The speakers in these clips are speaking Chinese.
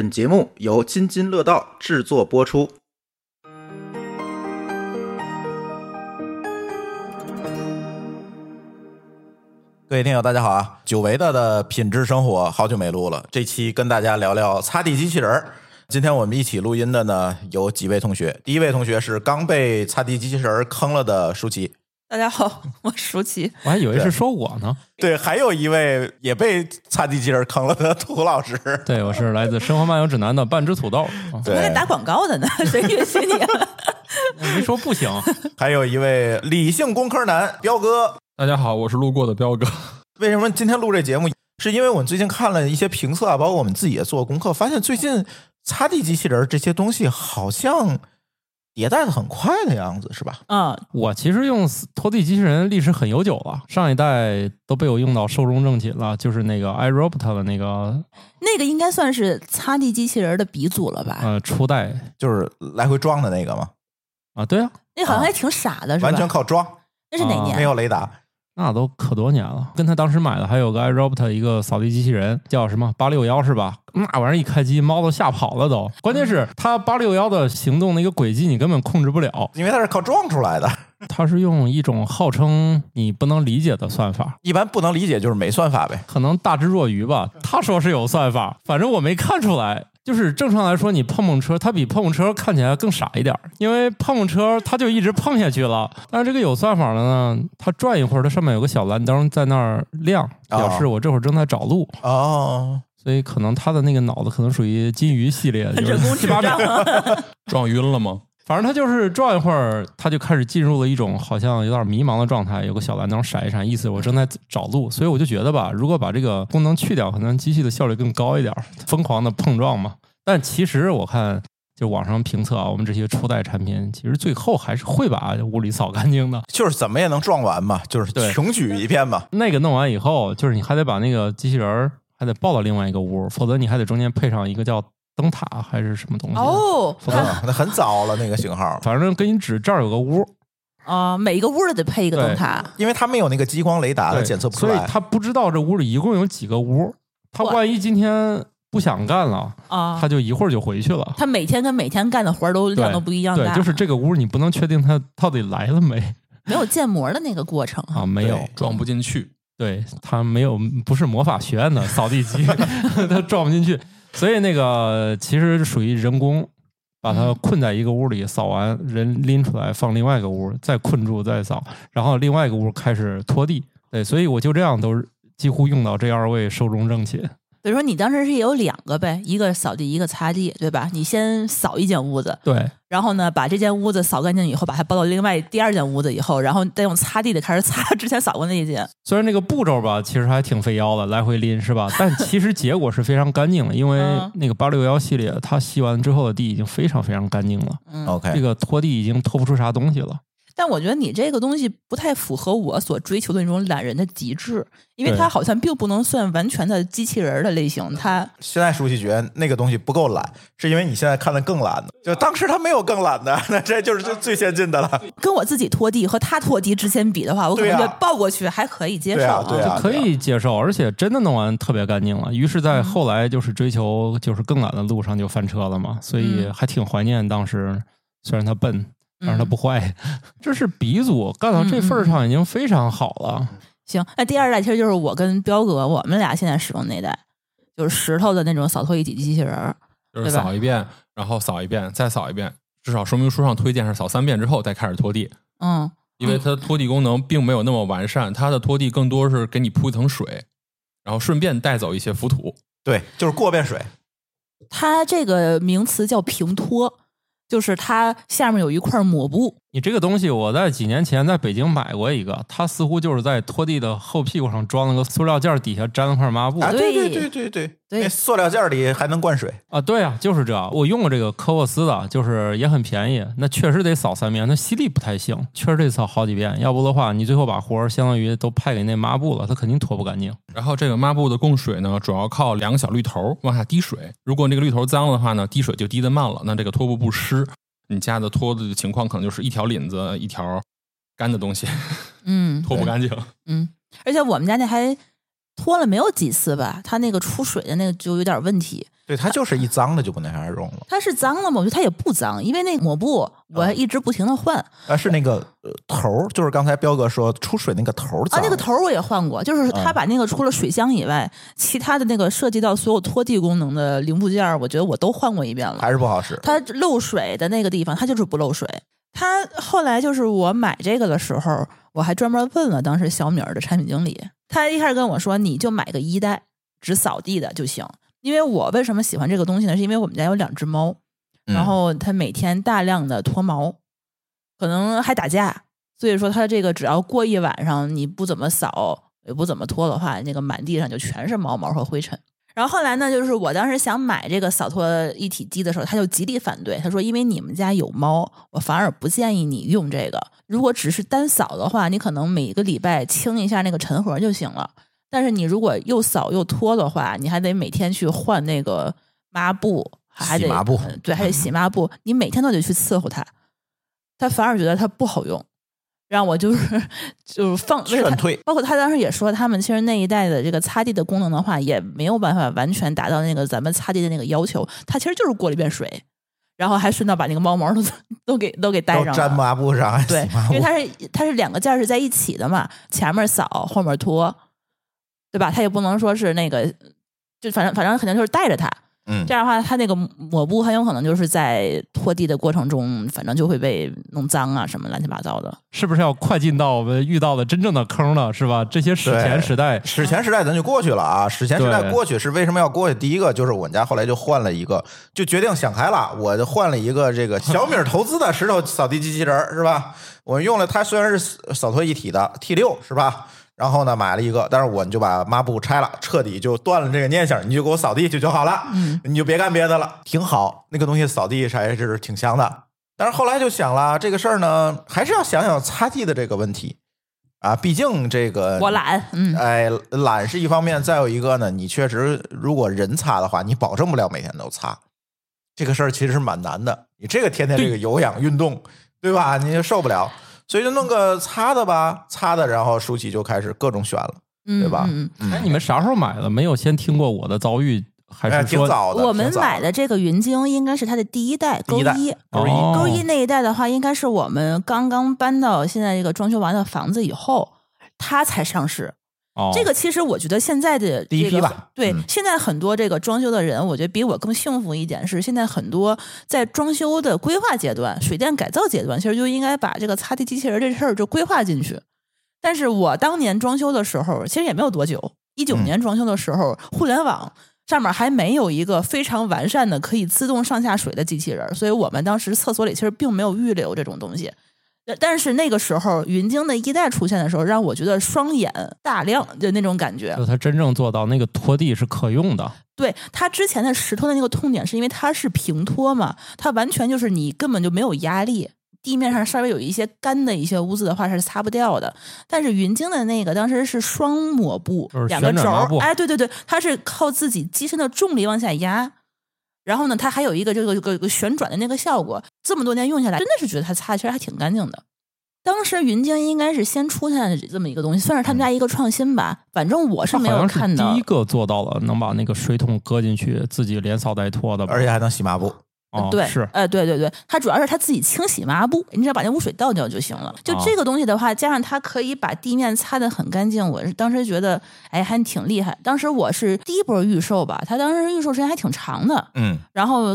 本节目由津津乐道制作播出。各位听友，大家好啊！久违的的品质生活，好久没录了。这期跟大家聊聊擦地机器人儿。今天我们一起录音的呢，有几位同学。第一位同学是刚被擦地机器人儿坑了的舒淇，大家好，我是舒淇。我还以为是说我呢。对，还有一位也被擦地机器人坑了的土老师。对，我是来自《生活漫游指南》的半只土豆。啊对我在，打广告的呢，谁允许你了？没说不行。还有一位理性工科男彪哥。大家好，我是路过的彪哥。为什么今天录这节目？是因为我们最近看了一些评测啊，包括我们自己也做功课，发现最近擦地机器人这些东西好像迭代的很快的样子，是吧？嗯，我其实用拖地机器人历史很悠久了，上一代都被我用到寿终正寝了，就是那个 iRobot 的那个那个应该算是擦地机器人的鼻祖了吧？呃初代就是来回装的那个嘛，啊，对啊，那好像还挺傻的，是吧？完全靠装，啊那是哪年？没有雷达。那都可多年了。跟他当时买的还有个 iRobot 一个扫地机器人，叫什么八六幺是吧？那玩意儿一开机，猫都吓跑了都。关键是它八六幺的行动那个轨迹你根本控制不了，因为它是靠撞出来的，它是用一种号称你不能理解的算法。一般不能理解就是没算法呗。可能大智若愚吧。他说是有算法，反正我没看出来。就是正常来说，你碰碰车，它比碰碰车看起来更傻一点儿，因为碰碰车它就一直碰下去了。但是这个有算法的呢，它转一会儿，它上面有个小蓝灯在那儿亮，表示我这会儿正在找路。哦，所以可能它的那个脑子可能属于金鱼系列，就是人工智障。撞晕了吗？反正他就是转一会儿，他就开始进入了一种好像有点迷茫的状态，有个小蓝灯闪一闪，意思我正在找路。所以我就觉得吧，如果把这个功能去掉，可能机器的效率更高一点，疯狂的碰撞嘛。但其实我看，就网上评测啊，我们这些初代产品，其实最后还是会把屋里扫干净的。就是怎么也能撞完嘛，就是对穷举一片嘛。那个弄完以后，就是你还得把那个机器人儿还得抱到另外一个屋，否则你还得中间配上一个叫灯塔还是什么东西。哦，那很早了那个型号，反正给你指这儿有个屋，啊，每一个屋都得配一个灯塔。因为他没有那个激光雷达，检测不出来。所以他不知道这屋里一共有几个屋。他万一今天不想干了，啊，他就一会儿就回去了。他每天跟每天干的活儿都量都不一样大，，对就是这个屋你不能确定他到底来了没 没有建模的那个过程啊？没有装，不进去。对他没有，不是魔法学院的扫地机，他装不进去。所以那个其实属于人工把它困在一个屋里，扫完人拎出来放另外一个屋，再困住再扫，然后另外一个屋开始拖地。对，所以我就这样都几乎用到这二位寿终正寝。比如说你当时是有两个呗，一个扫地，一个擦地，对吧？你先扫一间屋子，对，然后呢，把这间屋子扫干净以后，把它搬到另外第二间屋子以后，然后再用擦地的开始擦 之前扫过那一间。虽然那个步骤吧，其实还挺费腰的，来回拎是吧？但其实结果是非常干净的，因为嗯那个八六幺系列，它吸完之后的地已经非常非常干净了，嗯，OK，这个拖地已经拖不出啥东西了。但我觉得你这个东西不太符合我所追求的那种懒人的极致，因为对它好像并不能算完全的机器人儿的类型。它现在熟悉觉得那个东西不够懒，是因为你现在看的更懒的。就当时他没有更懒的，那这就是最最先进的了。跟我自己拖地和他拖地之前比的话，我可能对啊觉抱过去还可以接受对啊对啊可以接受，而且真的弄完特别干净了。于是，在后来就是追求就是更懒的路上就翻车了嘛，所以嗯还挺怀念当时。虽然他笨，但是它嗯不坏，这是鼻祖，干到这份儿上已经非常好了。行，那第二代其实就是我跟彪哥我们俩现在使用那代，就是石头的那种扫拖一体机器人儿。就是扫一遍，然后扫一遍，再扫一遍。至少说明书上推荐是扫三遍之后再开始拖地，嗯，因为它拖地功能并没有那么完善，它的拖地更多是给你铺一层水，然后顺便带走一些浮土。对，就是过遍水。它这个名词叫平拖，就是它下面有一块抹布。你这个东西，我在几年前在北京买过一个，它似乎就是在拖地的后屁股上装了个塑料件儿，底下粘了块抹布啊，对对对对对对，那塑料件里还能灌水。啊。对啊，就是这。我用过这个科沃斯的，就是也很便宜，那确实得扫三遍，那吸力不太行，确实得扫好几遍。要不的话，你最后把活儿相当于都派给那抹布了，它肯定拖不干净。然后这个抹布的供水呢，主要靠两个小绿头往下滴水。如果那个绿头脏了的话呢，滴水就滴得慢了，那这个拖布不湿。你家的拖的情况可能就是一条领子一条干的东西嗯 拖不干净。嗯，而且我们家那还拖了没有几次吧，它那个出水的那个就有点问题。对，它就是一脏了就不能让人用了。它是脏了吗？我觉得它也不脏，因为那抹布我还一直不停的换啊，是那个呃头儿，就是刚才彪哥说出水那个头啊，那个头儿我也换过，就是他把那个除了水箱以外，其他的那个涉及到所有拖地功能的零部件，我觉得我都换过一遍了。还是不好使。它漏水的那个地方，它就是不漏水。他后来就是我买这个的时候，我还专门问了当时小米儿的产品经理，他一开始跟我说，你就买个一代，只扫地的就行。因为我为什么喜欢这个东西呢？是因为我们家有两只猫，嗯然后它每天大量的脱毛，可能还打架，所以说它这个只要过一晚上你不怎么扫也不怎么拖的话，那个满地上就全是毛毛和灰尘。然后后来呢，就是我当时想买这个扫拖一体机的时候，他就极力反对，他说因为你们家有猫，我反而不建议你用这个。如果只是单扫的话，你可能每个礼拜清一下那个尘盒就行了。但是你如果又扫又拖的话，你还得每天去换那个抹布，还得洗抹布呃对，还得洗抹布，你每天都得去伺候它，他反而觉得它不好用，让我就是 就是放劝退包括他当时也说，他们其实那一代的这个擦地的功能的话，也没有办法完全达到那个咱们擦地的那个要求，它其实就是过了一遍水，然后还顺道把那个猫毛都 都给都给带上了。抹布上，对 因为它是它是两个件是在一起的嘛，前面扫后面拖，对吧？他也不能说是那个，就反正反正肯定就是带着它。嗯这样的话，它那个抹布很有可能就是在拖地的过程中，反正就会被弄脏啊，什么乱七八糟的。是不是要快进到我们遇到的真正的坑了？是吧？这些史前时代，史前时代咱就过去了啊，史前时代过去是为什么要过去？第一个就是我们家后来就换了一个，就决定想开了，我就换了一个这个 小米儿投资的石头扫地机器人儿，是吧？我用了它虽然是扫拖一体的 T 六，是吧？然后呢，买了一个，但是我就把抹布拆了，彻底就断了这个念想，你就给我扫地去就好了，嗯你就别干别的了，挺好。那个东西扫地还是挺香的。但是后来就想了，这个事儿呢，还是要想想擦地的这个问题啊，毕竟这个我懒，嗯，哎，懒是一方面，再有一个呢，你确实如果人擦的话，你保证不了每天都擦，这个事儿其实是蛮难的。你这个天天这个有氧运动，对吧？你就受不了，所以就弄个擦的吧，擦的，然后舒淇就开始各种选了，嗯对吧？嗯嗯哎，你们啥时候买的？没有先听过我的遭遇，还哎，是说挺早的。我们买的这个云鲸应该是它的第一代勾第一高一，勾一哦勾一那一代的话，应该是我们刚刚搬到现在这个装修完的房子以后，它才上市。哦，这个其实我觉得现在的第一这个批吧对嗯，现在很多这个装修的人，我觉得比我更幸福一点是，现在很多在装修的规划阶段、水电改造阶段，其实就应该把这个擦地机器人这事儿就规划进去。但是我当年装修的时候，其实也没有多久，一九嗯年装修的时候，互联网上面还没有一个非常完善的可以自动上下水的机器人，所以我们当时厕所里其实并没有预留这种东西。呃但是那个时候，云鲸的一代出现的时候，让我觉得双眼大亮的那种感觉。就它真正做到那个拖地是可用的，对它之前的石头的那个痛点，是因为它是平拖嘛，它完全就是你根本就没有压力，地面上稍微有一些干的一些污渍的话是擦不掉的。但是云鲸的那个当时是双抹布就是，两个轴儿哎，对对对，它是靠自己机身的重力往下压。然后呢，它还有一个这个这个个旋转的那个效果，这么多年用下来，真的是觉得它擦其实还挺干净的。当时云鲸应该是先出现的这么一个东西，算是他们家一个创新吧。反正我是没有看到第一个做到了能把那个水桶搁进去，自己连扫带拖的，而且还能洗抹布。哦对，是呃，对对对，它主要是它自己清洗抹布，你只要把那污水倒掉就行了。就哦这个东西的话，加上它可以把地面擦得很干净，我是当时觉得，哎，还挺厉害。当时我是第一波预售吧，它当时预售时间还挺长的，嗯，然后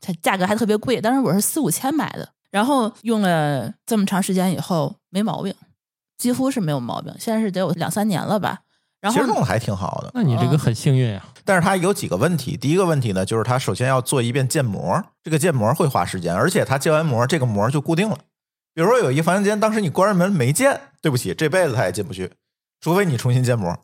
它价格还特别贵，当时我是四五千买的，然后用了这么长时间以后没毛病，几乎是没有毛病，现在是得有两三年了吧。然后其实还挺好的。那你这个很幸运呀、但是它有几个问题。第一个问题呢，就是它首先要做一遍建模，这个建模会花时间，而且它建完模，这个模就固定了。比如说有一房间，当时你关上门没建，对不起，这辈子它也进不去，除非你重新建模。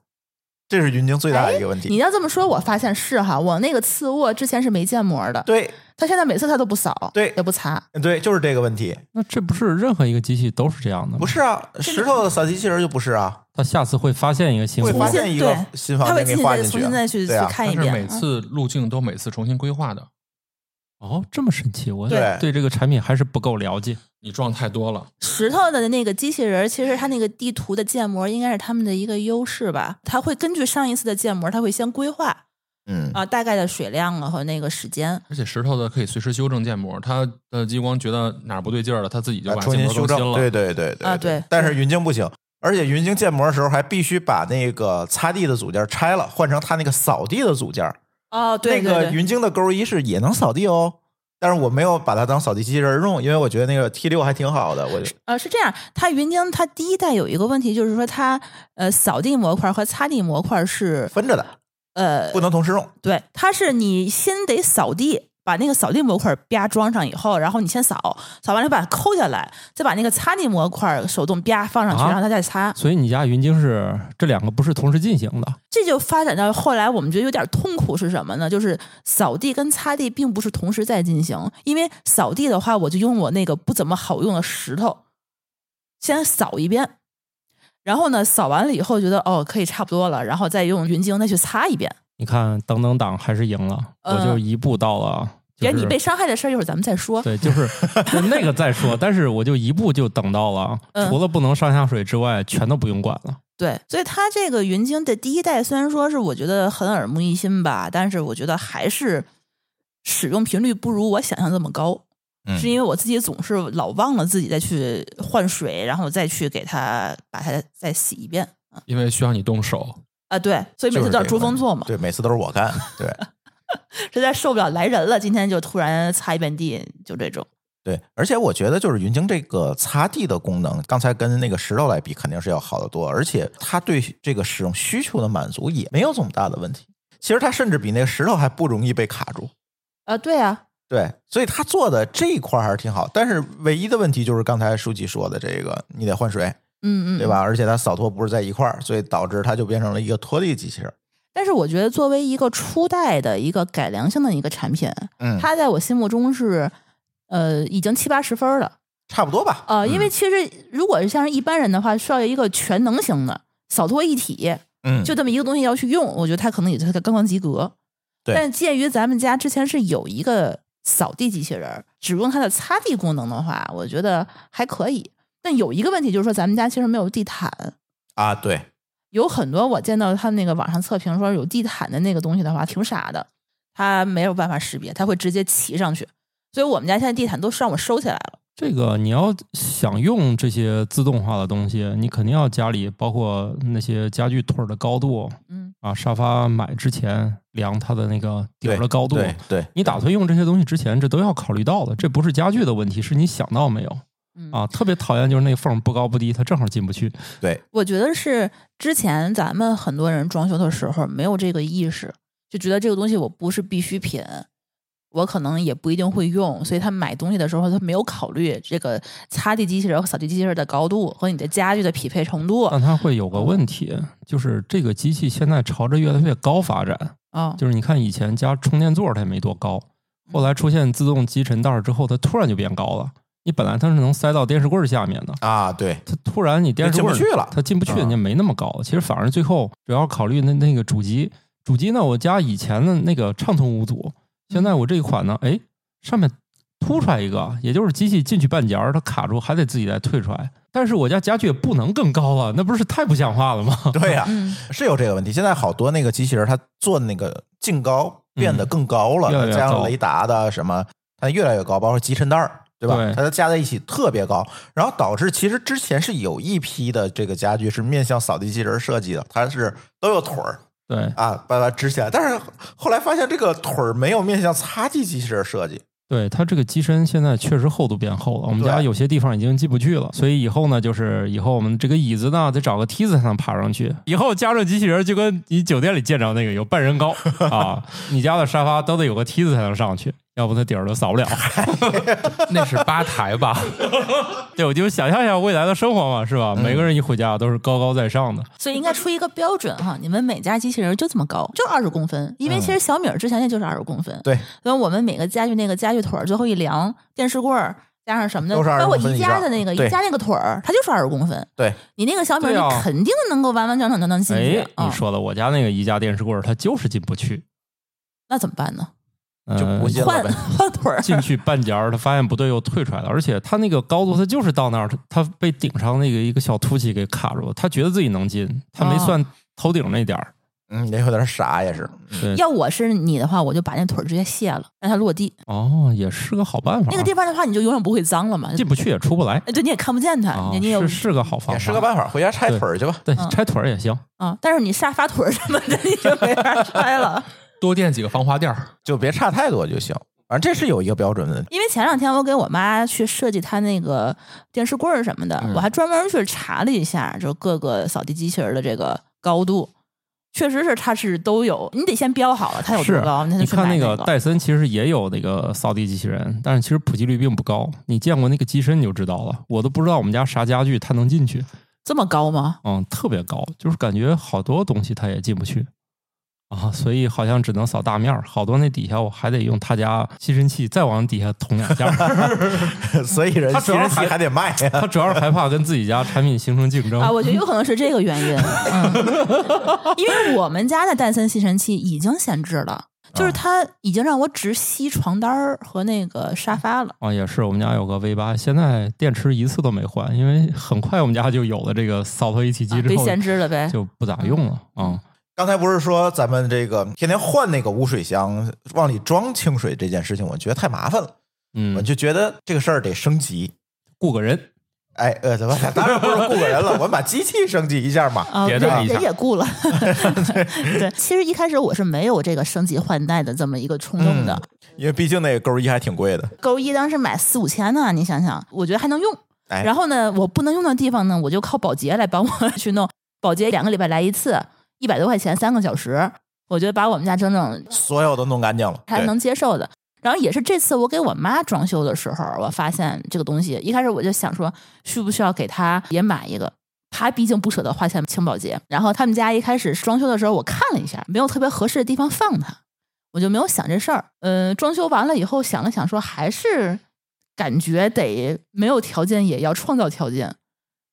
这是云鲸最大的一个问题你。要这么说，我发现是哈，我那个次卧之前是没建模的，对他现在每次他都不扫，对也不擦，对，就是这个问题。那这不是任何一个机器都是这样的吗？不，是啊，石头的扫地机器人就不是啊，他下次会发现一个新会发现一个新房间给画进去重新再去去看一但是遍。每次路径都每次重新规划的，哦，这么神奇，我对对这个产品还是不够了解。你撞太多了。石头的那个机器人，其实它那个地图的建模应该是他们的一个优势吧。它会根据上一次的建模，它会先规划，嗯啊、大概的水量啊和那个时间。而且石头的可以随时修正建模，它的激光觉得哪儿不对劲儿了，它自己就啊把建重新修正，了。对对对对啊对但是云鲸不行，而且云鲸建模的时候还必须把那个擦地的组件拆了，换成它那个扫地的组件。哦，对那个对对，云鲸的钩一是也能扫地哦，但是我没有把它当扫地机器人用，因为我觉得那个 T 六还挺好的。我呃，是这样，它云鲸它第一代有一个问题，就是说它呃扫地模块和擦地模块是分着的，呃不能同时用。对，它是你先得扫地，把那个扫地模块啪装上以后，然后你先扫，扫完了把它抠下来，再把那个擦地模块手动啪放上去，啊然后它再擦。所以你家云鲸是这两个不是同时进行的，这就发展到后来，我们觉得有点痛苦是什么呢？就是扫地跟擦地并不是同时在进行，因为扫地的话，我就用我那个不怎么好用的石头先扫一遍，然后呢，扫完了以后觉得哦可以差不多了，然后再用云鲸再去擦一遍。你看等等党还是赢了，嗯我就一步到了。就是别你被伤害的事儿，一会儿咱们再说。对，就是 就那个再说，但是我就一步就等到了，嗯除了不能上下水之外，全都不用管了。对，所以它这个云鲸的第一代虽然说是我觉得很耳目一新吧，但是我觉得还是使用频率不如我想象这么高。嗯是因为我自己总是老忘了自己再去换水，然后再去给它把它再洗一遍啊因为需要你动手。啊！对，所以每次都要珠峰做嘛，对，每次都是我干。对 实在受不了来人了，今天就突然擦一遍地，就这种。对，而且我觉得就是云鲸这个擦地的功能，刚才跟那个石头来比，肯定是要好得多，而且它对这个使用需求的满足也没有这么大的问题。其实它甚至比那个石头还不容易被卡住。啊，对啊，对，所以他做的这一块还是挺好，但是唯一的问题就是刚才书记说的这个，你得换水，嗯嗯，对吧？而且它扫拖不是在一块儿，所以导致它就变成了一个拖地机器人。但是我觉得作为一个初代的一个改良性的一个产品，嗯，它在我心目中是呃已经七八十分了。差不多吧。呃，因为嗯其实如果是像是一般人的话，需要一个全能型的扫拖一体，嗯，就这么一个东西要去用，我觉得它可能也就是刚刚及格。对但鉴于咱们家之前是有一个扫地机器人，只用它的擦地功能的话，我觉得还可以。但有一个问题就是说，咱们家其实没有地毯，啊，对，有很多我见到他们那个网上测评说有地毯的那个东西的话，挺傻的，它没有办法识别，它会直接骑上去。所以我们家现在地毯都是让我收起来了。这个你要想用这些自动化的东西，你肯定要家里包括那些家具腿儿的高度嗯，啊，沙发买之前量它的那个底儿的高度。对对，你打算用这些东西之前，这都要考虑到的。这不是家具的问题，是你想到没有嗯啊？特别讨厌就是那个缝不高不低，它正好进不去。对，我觉得是之前咱们很多人装修的时候没有这个意识，就觉得这个东西我不是必需品，我可能也不一定会用，所以他买东西的时候他没有考虑这个擦地机器人和扫地机器人的高度和你的家具的匹配程度但它会有个问题，就是这个机器现在朝着越来越高发展。啊。就是你看以前加充电座它也没多高，后来出现自动集尘袋儿之后，它突然就变高了。你本来它是能塞到电视柜儿下面的，啊，对，它突然你电视柜进不去了它进不去，啊你没那么高。其实反而最后主要考虑那那个主机，主机呢，我家以前的那个畅通无阻，现在我这一款呢，哎，上面凸出来一个，也就是机器进去半截儿，它卡住，还得自己再退出来。但是我家家具也不能更高了，那不是太不像话了吗？对呀、嗯，是有这个问题。现在好多那个机器人，它做那个净高变得更高了，加上雷达的什么，它越来越高，包括集尘袋儿，对吧？对它加在一起特别高，然后导致其实之前是有一批的这个家具是面向扫地机器人设计的，它是都有腿儿对，啊，把它支起来。但是后来发现这个腿儿没有面向擦地机器人设计，对它这个机身现在确实厚度变厚了，我们家有些地方已经进不去了，所以以后呢，就是以后我们这个椅子呢得找个梯子才能爬上去。以后家政机器人就跟你酒店里见着那个有半人高 啊，你家的沙发都得有个梯子才能上去，要不它底儿都扫不了。那是吧台吧？对，我就想象一下未来的生活嘛，是吧？嗯每个人一回家都是高高在上的。所以应该出一个标准哈，你们每家机器人就这么高，就二十公分，因为其实小米儿之前也就是二十公分。嗯对，然后我们每个家具那个家具腿儿最后一量，电视柜儿加上什么的，都是20包括宜家的那个宜家那个腿儿，它就是二十公分。对，你那个小米儿，你肯定能够完完整整的能进去你说的，我家那个宜家电视柜儿它就是进不去，那怎么办呢？就呃不进了换呗。换腿儿。进去半截儿，他发现不对，又退出来了。而且他那个高度，他就是到那儿，他他被顶上那个一个小凸起给卡住了。他觉得自己能进，他没哦算头顶那点儿。嗯，也有点傻，也是。要我是你的话，我就把那腿儿直接卸了，让它落地。哦，也是个好办法。那个地方的话，你就永远不会脏了嘛。进不去也出不来，哎对，你也看不见它，啊你也是是个好方法，也是个办法，回家拆腿儿去吧。对嗯，拆腿儿也行。啊，但是你沙发腿儿什么的，你就没法拆了。多垫几个防滑垫儿。就别差太多就行。反正这是有一个标准的，因为前两天我给我妈去设计她那个电视柜儿什么的，嗯我还专门去查了一下，就各个扫地机器人的这个高度，确实是它是都有，你得先标好了它有多是高，你才能去你看那个戴森其实也有那个扫地机器人，但是其实普及率并不高。你见过那个机身你就知道了，我都不知道我们家啥家具它能进去，这么高吗？嗯，特别高，就是感觉好多东西它也进不去啊，所以好像只能扫大面儿，好多那底下我还得用他家吸尘器再往底下捅两下，所以人他主要还吸尘器还得卖呀。他主要是害怕跟自己家产品形成竞争啊，我觉得有可能是这个原因，嗯，因为我们家的戴森吸尘器已经闲置了，就是它已经让我只吸床单儿和那个沙发了。啊，也是，我们家有个 V 八，现在电池一次都没换，因为很快我们家就有了这个扫拖一体机啊被之后，闲置了呗，就不咋用了啊。刚才不是说咱们这个天天换那个污水箱，往里装清水这件事情，我觉得太麻烦了，嗯我嗯，就觉得这个事儿得升级。雇个人，哎，呃，怎么？当然不是雇个人了，我们把机器升级一下嘛。啊，迭代一下人人也雇了。对，其实一开始我是没有这个升级换代的这么一个冲动的。因为毕竟那个勾一还挺贵的。勾一当时买四五千呢，你想想，我觉得还能用。哎然后呢，我不能用的地方呢，我就靠保洁来帮我去弄。保洁两个礼拜来一次，一百多块钱三个小时，我觉得把我们家整整所有都弄干净了，对还能接受的。然后也是这次我给我妈装修的时候，我发现这个东西，一开始我就想说，需不需要给她也买一个？她毕竟不舍得花钱请保洁。然后他们家一开始装修的时候，我看了一下，没有特别合适的地方放它，我就没有想这事儿。嗯、装修完了以后想了想，说还是感觉得没有条件也要创造条件，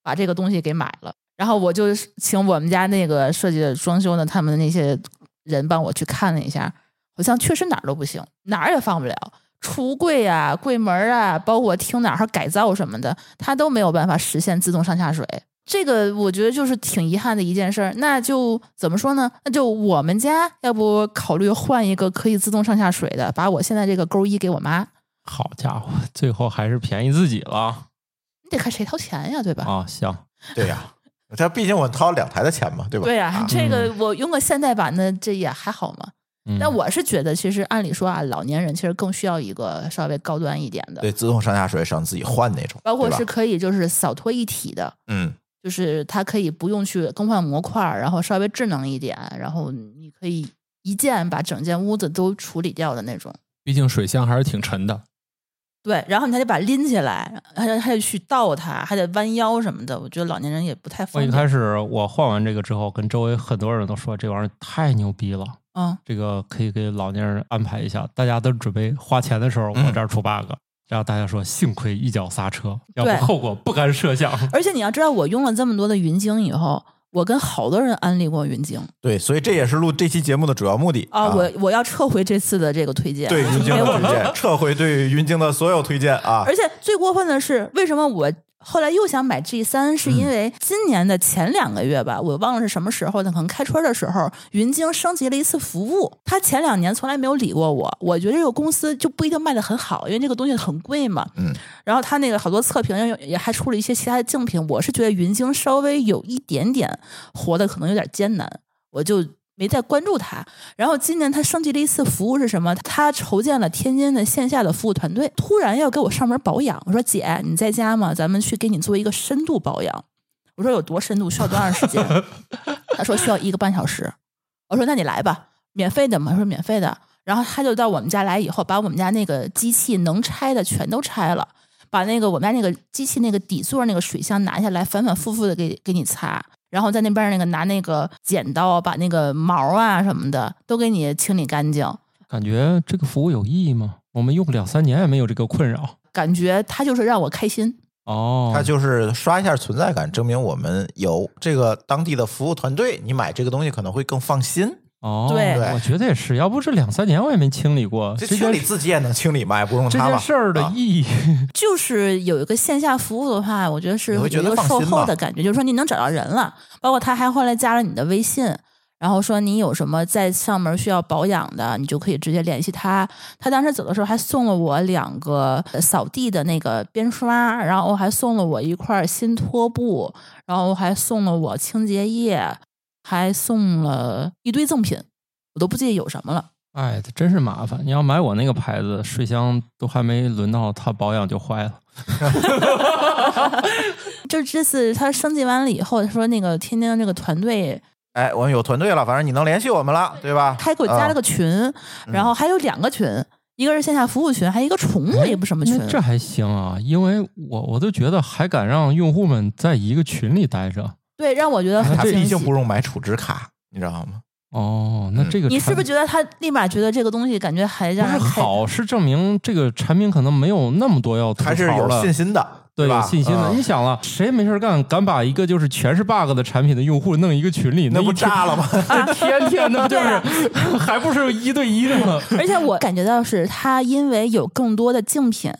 把这个东西给买了。然后我就请我们家那个设计的装修的他们的那些人帮我去看了一下，好像确实哪儿都不行，哪儿也放不了。橱柜啊、柜门啊，包括厅哪儿改造什么的，它都没有办法实现自动上下水。这个我觉得就是挺遗憾的一件事儿。那就怎么说呢？那就我们家要不考虑换一个可以自动上下水的，把我现在这个勾一给我妈，好家伙，最后还是便宜自己了你得看谁掏钱呀，对吧？啊！行，对呀。他毕竟我掏了两台的钱嘛，对吧？对呀、啊这个我用个现代版的，这也还好嘛。嗯但我是觉得，其实按理说啊，老年人其实更需要一个稍微高端一点的，对，自动上下水省自己换那种，包括是可以就是扫拖一体的，嗯，就是它可以不用去更换模块儿，然后稍微智能一点，然后你可以一键把整间屋子都处理掉的那种。毕竟水箱还是挺沉的。对，然后你还得把它拎起来，还得还得去倒它，还得弯腰什么的。我觉得老年人也不太方便。我一开始我换完这个之后，跟周围很多人都说这玩意儿太牛逼了，嗯，这个可以给老年人安排一下。大家都准备花钱的时候，嗯我这儿出 bug，、然后大家说幸亏一脚刹车，要对不后果不堪设想。而且你要知道，我用了这么多的云鲸以后，我跟好多人安利过云鲸对，所以这也是录这期节目的主要目的啊，我我要撤回这次的这个推荐，对云鲸的推荐，撤回对云鲸的所有推荐啊。而。且最过分的是，为什么我后来又想买 G 三？是因为今年的前两个月吧，我忘了是什么时候的，可能开春的时候，云鲸升级了一次服务。他前两年从来没有理过我，我觉得这个公司就不一定卖的很好，因为这个东西很贵嘛。嗯，然后他那个好多测评也也还出了一些其他的竞品，我是觉得云鲸稍微有一点点活的可能有点艰难，我就没再关注他。然后今年他升级了一次服务是什么？他筹建了天津的线下的服务团队，突然要给我上门保养。我说姐，你在家吗？咱们去给你做一个深度保养。我说有多深度？需要多长时间？他说需要一个半小时。我说那你来吧，免费的吗？他说免费的。然后他就到我们家来以后，把我们家那个机器能拆的全都拆了，把那个我们家那个机器那个底座那个水箱拿下来，反反复复的给给你擦，然后在那边那个拿那个剪刀把那个毛啊什么的都给你清理干净。感觉这个服务有意义吗？我们用两三年也没有这个困扰。感觉他就是让我开心，哦，它就是刷一下存在感，证明我们有这个当地的服务团队，你买这个东西可能会更放心。哦，对我觉得也是，要不这两三年我也没清理过。这清理自己也能清理嘛？也不用这它吧？件事儿的啊意义，就是有一个线下服务的话，我觉得是一个售后的感觉，就是说你能找到人了，包括他还后来加了你的微信，然后说你有什么在上面需要保养的，你就可以直接联系他。他当时走的时候还送了我两个呃扫地的那个边刷，然后还送了我一块新拖布，然后还送了我清洁液，还送了一堆赠品，我都不记得有什么了。哎，这真是麻烦！你要买我那个牌子，水箱都还没轮到它保养就坏了。就这次他升级完了以后，他说那个天津的这个团队哎，我们有团队了，反正你能联系我们了，对吧？他给我加了个啊群，然后还有两个群，一个是线下服务群，还有一个宠物也不什么群那。这还行啊，因为我我都觉得还敢让用户们在一个群里待着。对，让我觉得很他毕竟。不用买储值卡，你知道吗？哦，那嗯这个你是不是觉得他立马觉得这个东西感觉还让不是好？是证明这个产品可能没有那么多要吐槽还是有信心的，对，有吧？信心的。嗯你想了，谁没事干敢把一个就是全是 bug 的产品的用户弄一个群里，那不炸了吗？这天天的 就是，还不是一对一的吗？而且我感觉到是他因为有更多的竞品，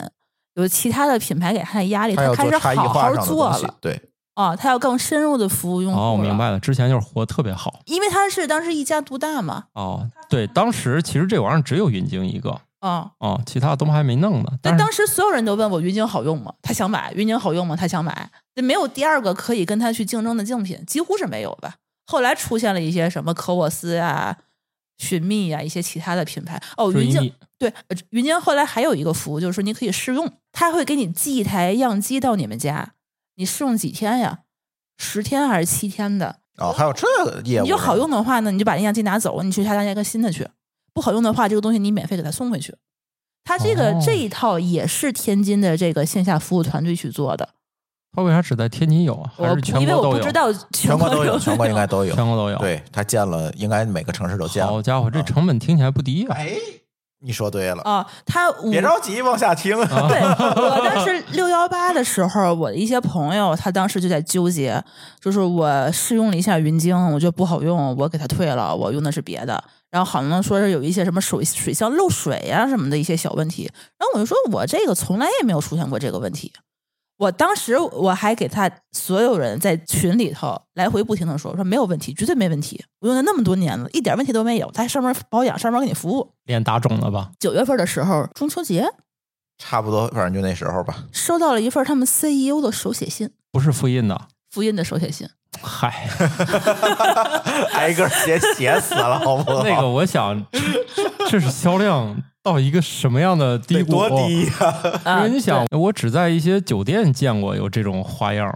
有其他的品牌给他的压力，他要开始好好做了，对，哦，他要更深入的服务用户。哦，我明。白了，之前就是活得特别好。因为他是当时一家独大嘛，哦，对，当时其实这玩意儿只有云鲸一个，啊、哦，其他都还没弄呢。但当时所有人都问我云鲸好用吗？他想买，云鲸好用吗？他想买，那没有第二个可以跟他去竞争的竞品，几乎是没有吧。后来出现了一些什么科沃斯呀、寻觅呀一些其他的品牌。哦，云鲸对，呃云鲸后来还有一个服务，就是说你可以试用，他会给你寄一台样机到你们家，你试用几天呀？十天还是七天的？哦，还有这个业务，你就好用的话呢，你就把那样机拿走，你去下单一个新的去；不好用的话，这个东西你免费给他送回去。他这个、哦这一套也是天津的这个线下服务团队去做的，他为啥只在天津有啊？还是全因为国都有？我不知道全国都有，全国应该都有。全国都有。，对他建了，应该每个城市都建了。好家伙，这啊成本听起来不低啊！哎，你说对了，啊，他五别着急，往下听。对 我当时六幺八的时候，我的一些朋友他当时就在纠结，就是我试用了一下云鲸，我觉得不好用，我给他退了，我用的是别的。然后好像说是有一些什么水水箱漏水呀、什么的一些小问题，然后我就说我这个从来也没有出现过这个问题。我当时我还给他所有人在群里头来回不停的说，说没有问题，绝对没问题，我用了那么多年了，一点问题都没有，他还上门保养，上门给你服务。脸打肿了吧？九月份的时候，中秋节差不多，反正就那时候吧。收到了一份他们 CEO 的手写信，不是复印的。复印的手写信。嗨，挨个写写死了，好不好？那个我想，这这是销量到一个什么样的低得谷？多低呀！因啊为你想，我只在一些酒店见过有这种花样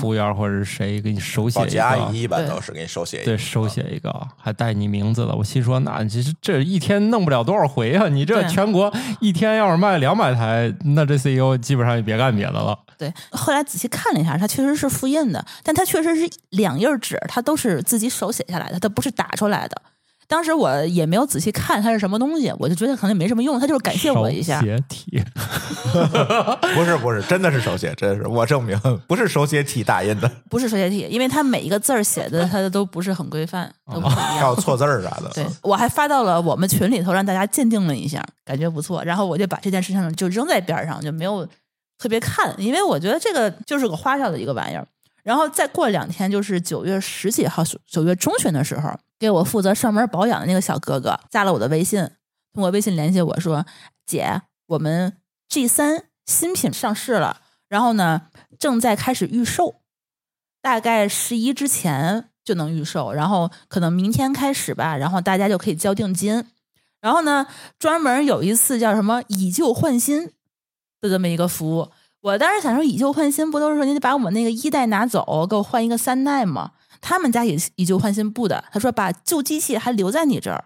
服务员或者是谁给你手写一保洁阿，姨一般对都是给你手写一个，对，手写一个，还带你名字的。我心说，那其实这一天弄不了多少回啊！你这全国一天要是卖两百台，那这 CEO 基本上也别干别的了。对，后来仔细看了一下，它确实是复印的，但它确实是两页纸，它都是自己手写下来的，它不是打出来的。当时我也没有仔细看它是什么东西，我就觉得可能也没什么用，他就是感谢我一下手。写体，不是不是，真的是手写，真是我证明不是手写体打印的，不是手写体，因为它每一个字儿写的它都不是很规范，都不一样。还有错字儿啥的。对，我还发到了我们群里头，让大家鉴定了一下，感觉不错。然后我就把这件事情就扔在边上，就没有特别看，因为我觉得这个就是个花哨的一个玩意儿。然后再过两天，就是九月十几号，九月中旬的时候，给我负责上门保养的那个小哥哥加了我的微信，通过微信联系我说：“姐，我们 G 三新品上市了，然后呢正在开始预售，大概十一之前就能预售，然后可能明天开始吧，然后大家就可以交定金。然后呢，专门有一次叫什么以旧换新的这么一个服务。我当时想说，以旧换新不都是说你得把我们那个一代拿走，给我换一个三代吗？他们家也以旧换新不的，他说把旧机器还留在你这儿，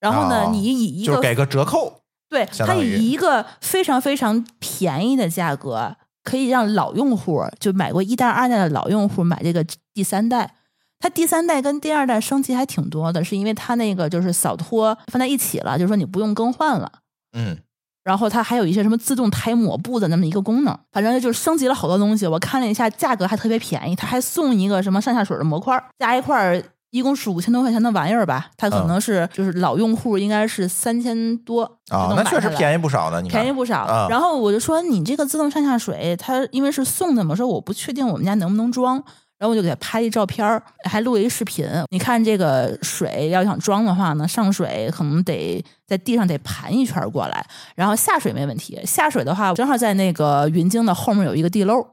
然后呢，哦你以一个就给个折扣，对，它相当于以一个非常非常便宜的价格，可以让老用户就买过一代、二代的老用户买这个第三代。它第三代跟第二代升级还挺多的，是因为它那个就是扫拖放在一起了，就是说你不用更换了。嗯，然后它还有一些什么自动抬抹布的那么一个功能，反正就是升级了好多东西。我看了一下，价格还特别便宜，它还送一个什么上下水的模块，加一块一共是五千多块钱的玩意儿吧。它可嗯能是、就是老用户应该是三千多啊，那确实便宜不少呢。你看便宜不少。啊然后我就说你这个自动上下水，它因为是送的嘛，说我不确定我们家能不能装。然然后我就给他拍一照片儿，还录了一视频。你看这个水要想装的话呢，上水可能得在地上得盘一圈过来，然后下水没问题。下水的话，正好在那个云鲸的后面有一个地漏，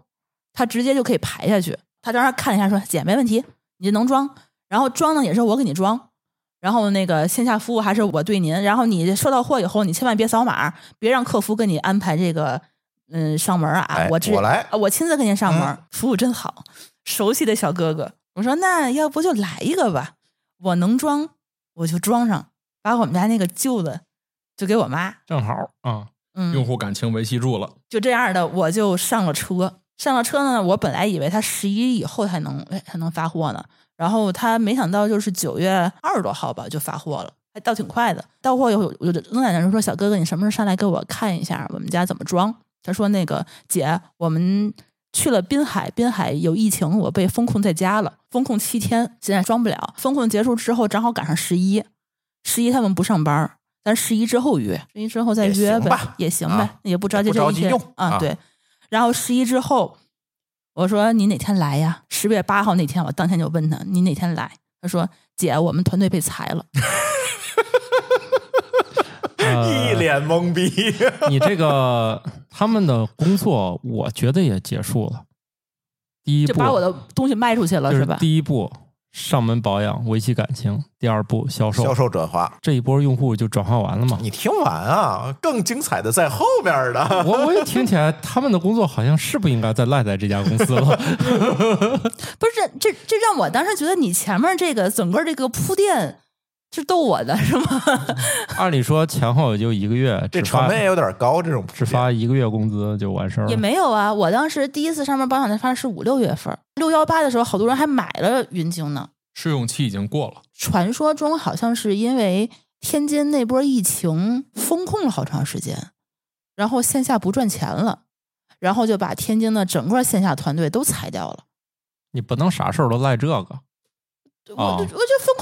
它直接就可以排下去。他当时看了一下说：“姐，没问题，你这能装。然后装呢也是我给你装，然后那个线下服务还是我对您。然后你收到货以后，你千万别扫码，别让客服给你安排这个嗯上门啊，哎我直我来啊我亲自给您上门，嗯服务真好，熟悉的小哥哥。我说那要不就来一个吧，我能装我就装上，把我们家那个旧的就给我妈，正好啊，嗯，用户感情维系住了。就这样的，我就上了车。上了车呢，我本来以为他十一以后才能哎才能发货呢，然后他没想到就是九月二十多号吧就发货了，还倒挺快的。到货以后，我就跟奶奶说：“小哥哥，你什么时候上来给我看一下我们家怎么装？”他说：“那个姐，我们去了滨海，滨海有疫情，我被封控在家了，封控七天，现在装不了。封控结束之后，正好赶上十一，十一他们不上班，咱十一之后约，十一之后再约呗也行呗，啊也不着急着急这一天用啊对。然后十一之后，我说你哪天来呀？十月八号那天，我当天就问他你哪天来？他说姐，我们团队被裁了。呃一脸懵逼。你这个他们的工作，我觉得也结束了。第一步就把我的东西卖出去了是吧？第一步上门保养，维系感情；第二步销售，销售转化，这一波用户就转化完了嘛。你听完啊，更精彩的在后面的。我我也听起来，他们的工作好像是不应该再赖在这家公司了。不是这这这让我当时觉得你前面这个整个这个铺垫是逗我的是吗？按理说前后也就一个月，这成本也有点高，这种只发一个月工资就完事儿也。没有啊，我当时第一次上门保养的发是五六月份，六幺八的时候，好多人还买了云鲸呢。试用期已经过了，传说中好像是因为天津那波疫情封控了好长时间，然后线下不赚钱了，然后就把天津的整个线下团队都裁掉了。你不能啥事儿都赖这个。我哦我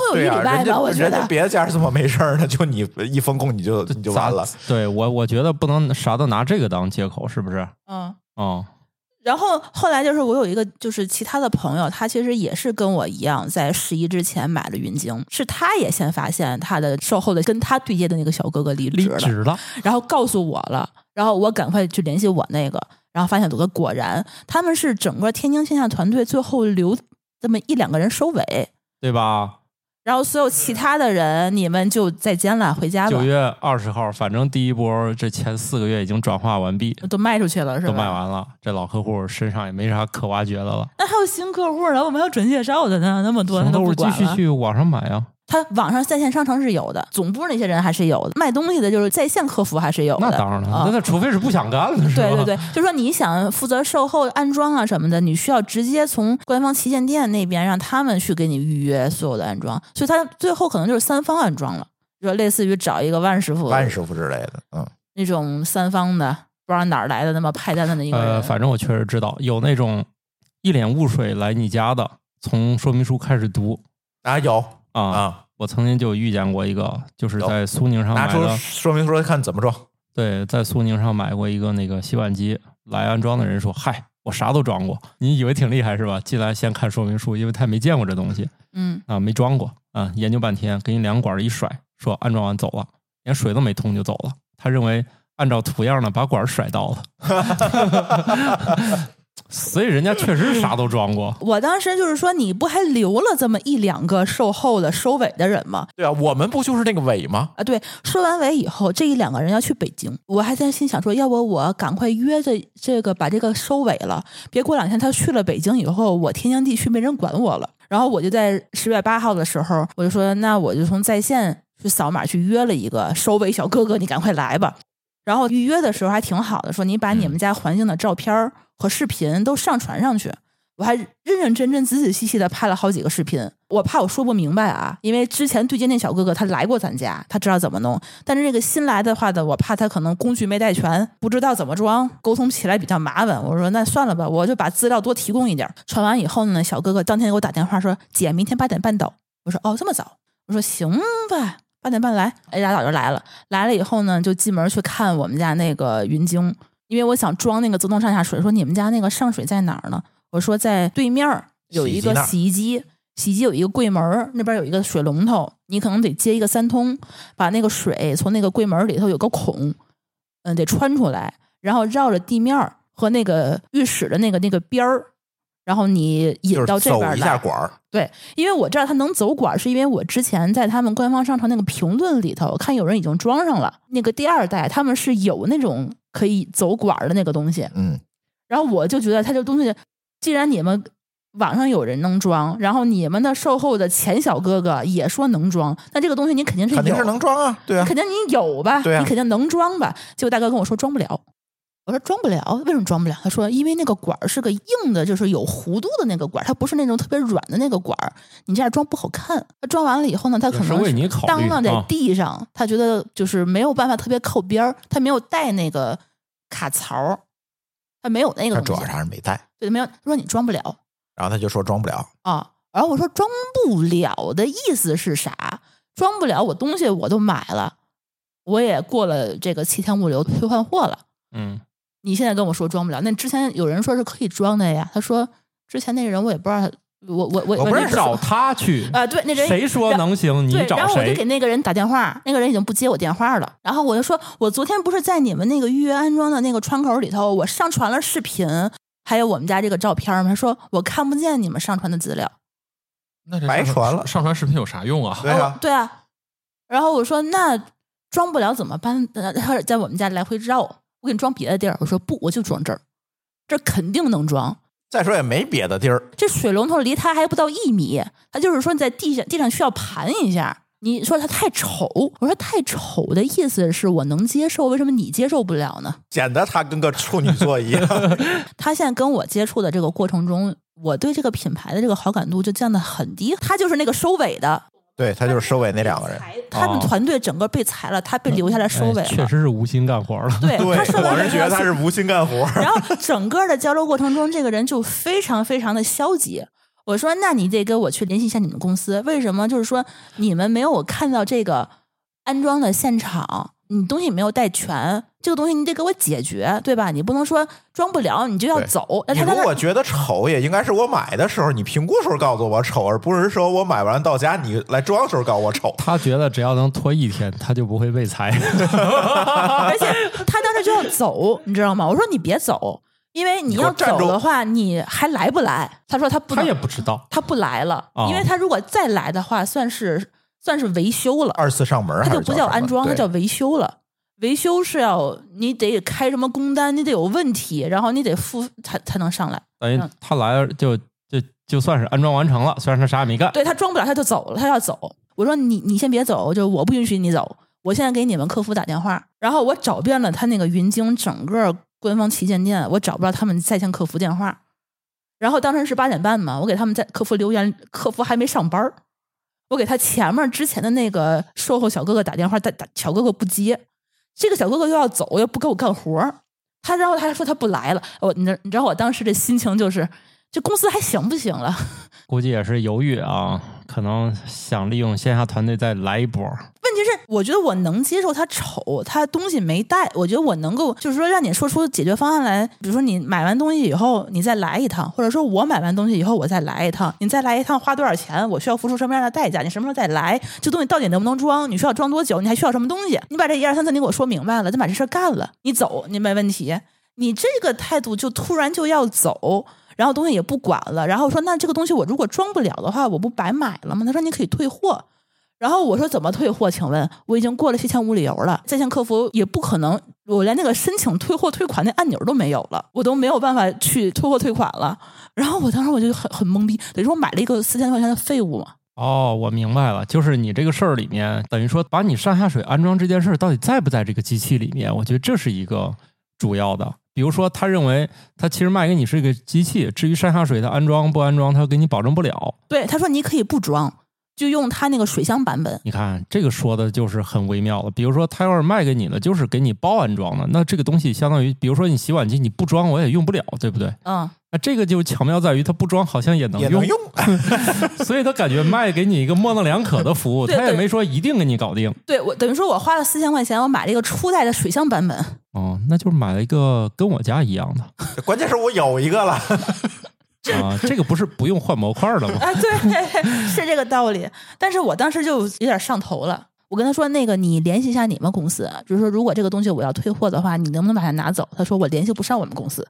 有对呀、一礼拜吧，我觉得。人家别的家怎么没事儿呢？就你一封控你就 你就完了。对我，我觉得不能啥都拿这个当借口，是不是？嗯，嗯，然后后来就是我有一个就是其他的朋友，他其实也是跟我一样，在十一之前买了云鲸，是他也先发现他的售后的跟他对接的那个小哥哥离离职了，职了。然后告诉我了，然后我赶快去联系我那个，然后发现果果然他们是整个天津线下团队最后留这么一两个人收尾，对吧？然后所有其他的人你们就再见了，回家吧九，月二十号，反正第一波这前四个月已经转化完毕，都卖出去了是吧？都卖完了。这老客户身上也没啥可挖掘的了，那还有新客户呢，我们还有准介绍的呢，那么多他新客户继都不管了。续去网上买啊。他网上在线商城是有的，总部那些人还是有的，卖东西的就是在线客服还是有的。那当然了，啊那他除非是不想干了，是吧？对对对，就说你想负责售后、安装啊什么的，你需要直接从官方旗舰店那边让他们去给你预约所有的安装，所以他最后可能就是三方安装了，就类似于找一个万师傅、万师傅之类的，嗯，那种三方的，不知道哪儿来的那么派单的那一个人。呃，反正我确实知道有那种一脸雾水来你家的，从说明书开始读啊有啊。啊，我曾经就遇见过一个，就是在苏宁上拿出买的，说明书看怎么装。对，在苏宁上买过一个那个洗碗机，来安装的人说：“嗨，我啥都装过，你以为挺厉害是吧？进来先看说明书，因为他没见过这东西嗯，啊，没装过啊，研究半天，给你两管一甩，说安装完走了，连水都没通就走了。他认为按照图样呢，把管甩到了。所以人家确实啥都装过，我当时就是说，你不还留了这么一两个售后的收尾的人吗？对啊，我们不就是那个尾吗？啊，对，收完尾以后，这一两个人要去北京，我还在心想说，要不我赶快约着这个把这个收尾了，别过两天他去了北京以后，我天津地区没人管我了。然后我就在十月八号的时候，我就说，那我就从在线去扫码去约了一个收尾小哥哥，你赶快来吧。然后预约的时候还挺好的，说你把你们家环境的照片和视频都上传上去。我还认认真真、仔仔细细的拍了好几个视频。我怕我说不明白啊，因为之前对接那小哥哥他来过咱家，他知道怎么弄。但是这个新来的话的，我怕他可能工具没带全，不知道怎么装，沟通起来比较麻烦。我说那算了吧，我就把资料多提供一点。传完以后呢，小哥哥当天给我打电话说：“姐，明天八点半到。”我说：“哦，这么早？”我说：“行吧。”八点半来，哎，俩早就来了。来了以后呢，就进门去看我们家那个云鲸，因为我想装那个自动上下水。说你们家那个上水在哪儿呢？我说在对面有一个洗衣机洗衣机，洗衣机有一个柜门，那边有一个水龙头，你可能得接一个三通，把那个水从那个柜门里头有个孔，嗯，得穿出来，然后绕着地面和那个浴室的那个那个边儿，然后你引就是到这走一下边来。管儿，对，因为我知道它能走管儿，是因为我之前在他们官方商城那个评论里头看有人已经装上了那个第二代，他们是有那种可以走管儿的那个东西。嗯，然后我就觉得它这东西，既然你们网上有人能装，然后你们的售后的前小哥哥也说能装，那这个东西你肯定是有，肯定是能装啊，对啊，肯定你有吧？对啊你肯定能装吧？结果大哥跟我说装不了。我说装不了，为什么装不了？他说因为那个管儿是个硬的，就是有弧度的那个管儿，它不是那种特别软的那个管儿，你这样装不好看。他装完了以后呢，他可能当你当啷在啊地上，他觉得就是没有办法特别靠边儿，他没有带那个卡槽儿，他没有那个他主要，啥是没带，对，没有。他说你装不了，然后他就说装不了，啊。然后我说装不了的意思是啥？装不了，我东西我都买了，我也过了这个七天物流退换货了。嗯，你现在跟我说装不了，那之前有人说是可以装的呀。他说之前那个人我也不知道，我我我我不是找他去啊、对，那人谁说能行？你找谁然后我就给？那个人打电话，那个人已经不接我电话了。然后我就说，我昨天不是在你们那个预约安装的那个窗口里头，我上传了视频，还有我们家这个照片吗？他说我看不见你们上传的资料。那这白传了上传视频有啥用啊？对啊哦，对啊。然后我说那装不了怎么办？呃他在我们家来回绕，我给你装别的地儿。我说不，我就装这儿，这儿肯定能装。再说也没别的地儿，这水龙头离它还不到一米，它就是说你在地上地上需要盘一下。你说它太丑，我说太丑的意思是我能接受，为什么你接受不了呢？显得他跟个处女座一样。他现在跟我接触的这个过程中，我对这个品牌的这个好感度就降得很低。他就是那个收尾的，对他就是收尾那两个人，他们哦团队整个被裁了，他被留下来收尾。确实是无心干活了。对，对，他说我是觉得他是无心干活。然后整个的交流过程中，这个人就非常非常的消极。我说：“那你得跟我去联系一下你们公司，为什么？就是说你们没有看到这个安装的现场，你东西没有带全，这个东西你得给我解决，对吧？你不能说装不了你就要走。他如果觉得丑，也应该是我买的时候你评估时候告诉我丑，而不是说我买完到家你来装的时候告诉我丑。他觉得只要能拖一天，他就不会被裁。而且他当时就要走，你知道吗？我说你别走，因为你要走的话，你还来不来？他说他不，他也不知道。他不来了，哦因为他如果再来的话，算是算是维修了，二次上门还是它就不叫安装，它叫维修了。维修是要你得开什么工单，你得有问题，然后你得付才才能上来。等于嗯他来了就就就算是安装完成了，虽然他啥也没干。对他装不了，他就走了，他要走。我说你你先别走，就我不允许你走。我现在给你们客服打电话，然后我找遍了他那个云鲸整个官方旗舰店，我找不到他们在线客服电话。然后当时是八点半嘛，我给他们在客服留言，客服还没上班儿我给他前面之前的那个售后小哥哥打电话，他打小哥哥不接，这个小哥哥又要走，又不给我干活他然后他还说他不来了，我你你知道我当时这心情就是，这公司还行不行了？估计也是犹豫啊，可能想利用线下团队再来一波。问题是，我觉得我能接受他丑，他东西没带，我觉得我能够，就是说让你说出解决方案来。比如说你买完东西以后，你再来一趟，或者说我买完东西以后我再来一趟，你再来一趟花多少钱？我需要付出什么样的代价？你什么时候再来？这东西到底能不能装？你需要装多久？你还需要什么东西？你把这一二三四你给我说明白了，咱把这事儿干了，你走，你没问题。你这个态度就突然就要走。然后东西也不管了，然后说那这个东西我如果装不了的话，我不白买了吗？他说你可以退货，然后我说怎么退货？请问我已经过了七天无理由了，在线客服也不可能，我连那个申请退货退款那按钮都没有了，我都没有办法去退货退款了。然后我当时我就很很懵逼，等于说我买了一个四千块钱的废物嘛。哦，我明白了，就是你这个事儿里面，等于说把你上下水安装这件事儿到底在不在这个机器里面，我觉得这是一个主要的。比如说，他认为他其实卖给你是一个机器，至于上下水的安装不安装，他给你保证不了。对，他说你可以不装，就用他那个水箱版本。你看这个说的就是很微妙了。比如说，他要是卖给你的就是给你包安装的，那这个东西相当于，比如说你洗碗机你不装我也用不了，对不对？嗯，那这个就巧妙在于它不装好像也能用，能用。所以他感觉卖给你一个模棱两可的服务，他也没说一定给你搞定。对我等于说我花了四千块钱，我买了一个初代的水箱版本。哦，那就是买了一个跟我家一样的。关键是我有一个了，啊，这个不是不用换模块了吗？啊，对，是这个道理。但是我当时就有点上头了。我跟他说：“那个，你联系一下你们公司，就是说，如果这个东西我要退货的话，你能不能把它拿走？”他说：“我联系不上我们公司。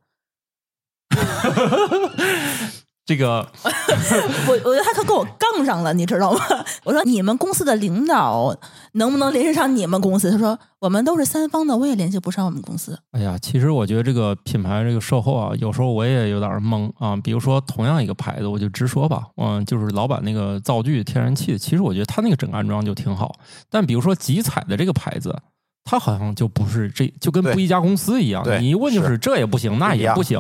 这个 我我觉得他可跟我杠上了，你知道吗？我说你们公司的领导能不能联系上你们公司？他说我们都是三方的，我也联系不上我们公司。哎呀，其实我觉得这个品牌这个售后啊，有时候我也有点懵啊。比如说，同样一个牌子，我就直说吧，嗯，就是老板那个灶具、天然气，其实我觉得他那个整个安装就挺好。但比如说集采的这个牌子，它好像就不是这，就跟不一家公司一样。你一问就是。是这也不行，那也不行。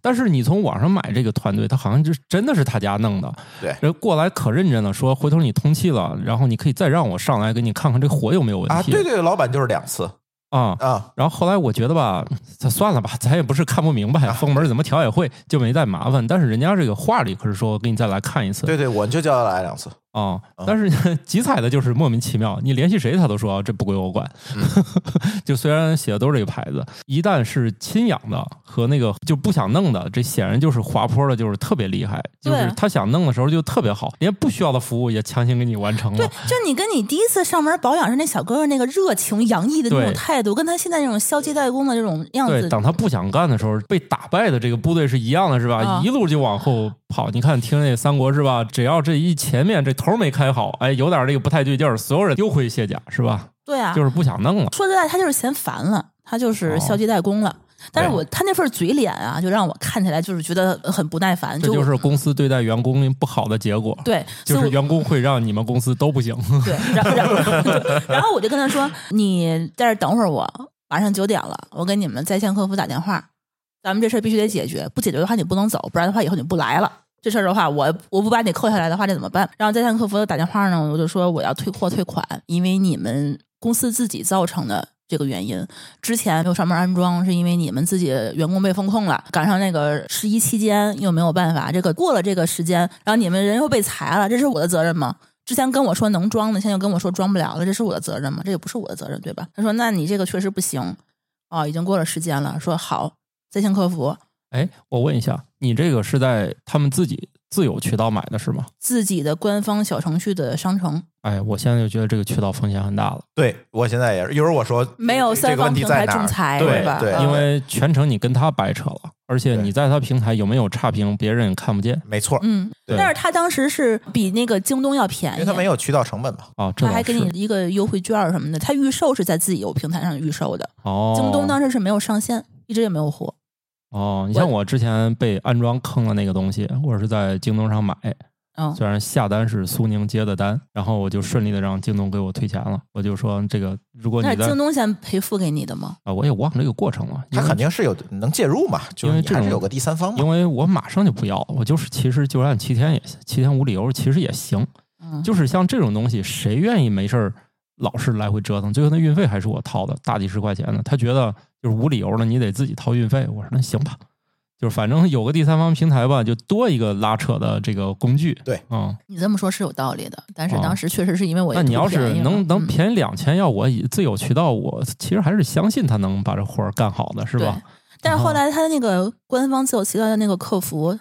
但是你从网上买这个团队，他好像就真的是他家弄的，对。人过来可认真了，说回头你通气了，然后你可以再让我上来给你看看这火有没有问啊，题对对，老板就是两次。啊啊，然后后来我觉得吧，咱算了吧，咱也不是看不明白，封门怎么调也会，就没再麻烦。但是人家这个话里可是说给你再来看一次。对对，我就叫他来两次。啊、嗯但是集采的就是莫名其妙，你联系谁他都说这不归我管。嗯 就虽然写的都是这个牌子，一旦是亲养的和那个就不想弄的，这显然就是滑坡的，就是特别厉害。就是他想弄的时候就特别好，连不需要的服务也强行给你完成了对。，就你跟你第一次上门保养时那小哥哥那个热情洋溢的那种态度，跟他现在这种消极怠工的这种样对，子，当他不想干的时候，被打败的这个部队是一样的，是吧？啊一路就往后跑。你看，听那三国是吧？只要这一前面这头没开好，哎，有点这个不太对劲儿，所有人丢盔卸甲，是吧？对啊，就是不想弄了。说实在，他就是嫌烦了，他就是哦消极怠工了。但是我他那份嘴脸啊，就让我看起来就是觉得很不耐烦，这就是公司对待员工不好的结果。对，就是员工会让你们公司都不行。对，然后然后 然后我就跟他说：“你在这等会儿我，马上九点了，我给你们在线客服打电话，咱们这事儿必须得解决，不解决的话你不能走，不然的话以后你不来了。这事儿的话，我我不把你扣下来的话，这怎么办？然后在线客服打电话呢，我就说我要退货退款，因为你们公司自己造成的。”这个原因，之前没有上门安装，是因为你们自己员工被风控了，赶上那个十一期间又没有办法，这个过了这个时间，然后你们人又被裁了，这是我的责任吗？之前跟我说能装的，现在又跟我说装不了了，这是我的责任吗？这也不是我的责任，对吧？他说：“那你这个确实不行，哦，已经过了时间了。”说好，在线客服哎，我问一下，你这个是在他们自己自有渠道买的是吗？自己的官方小程序的商城，哎，我现在就觉得这个渠道风险很大了。对我现在也是，一会儿我说没有三方平台？仲裁，对吧？对嗯因为全程你跟他掰扯了，而且你在他平台有没有差评，别人也看不见没错，嗯，但是他当时是比那个京东要便宜，因为他没有渠道成本嘛。啊。这他还给你一个优惠券什么的，他预售是在自己有平台上预售的，哦，京东当时是没有上线，一直也没有货。哦，你像我我之前被安装坑了那个东西，我是在京东上买，嗯，虽然下单是苏宁接的单，然后我就顺利的让京东给我退钱了。我就说这个，如果你那京东先赔付给你的吗？啊，我也忘了这个过程了，他肯定是有能介入嘛，就是因为这种你还是有个第三方嘛因。为我马上就不要了，我就是其实就按七天也七天无理由，其实也行。嗯，就是像这种东西，谁愿意没事儿老是来回折腾？最后那运费还是我掏的，大几十块钱呢。他觉得就是无理由的，你得自己掏运费。我说那行吧，就是反正有个第三方平台吧，就多一个拉扯的这个工具。对，嗯，你这么说是有道理的，但是哦当时确实是因为我也那你要是能能嗯便宜两千，要我以自有渠道，我其实还是相信他能把这活儿干好的，是吧？对但是后哦来他那个官方自有渠道的那个客服，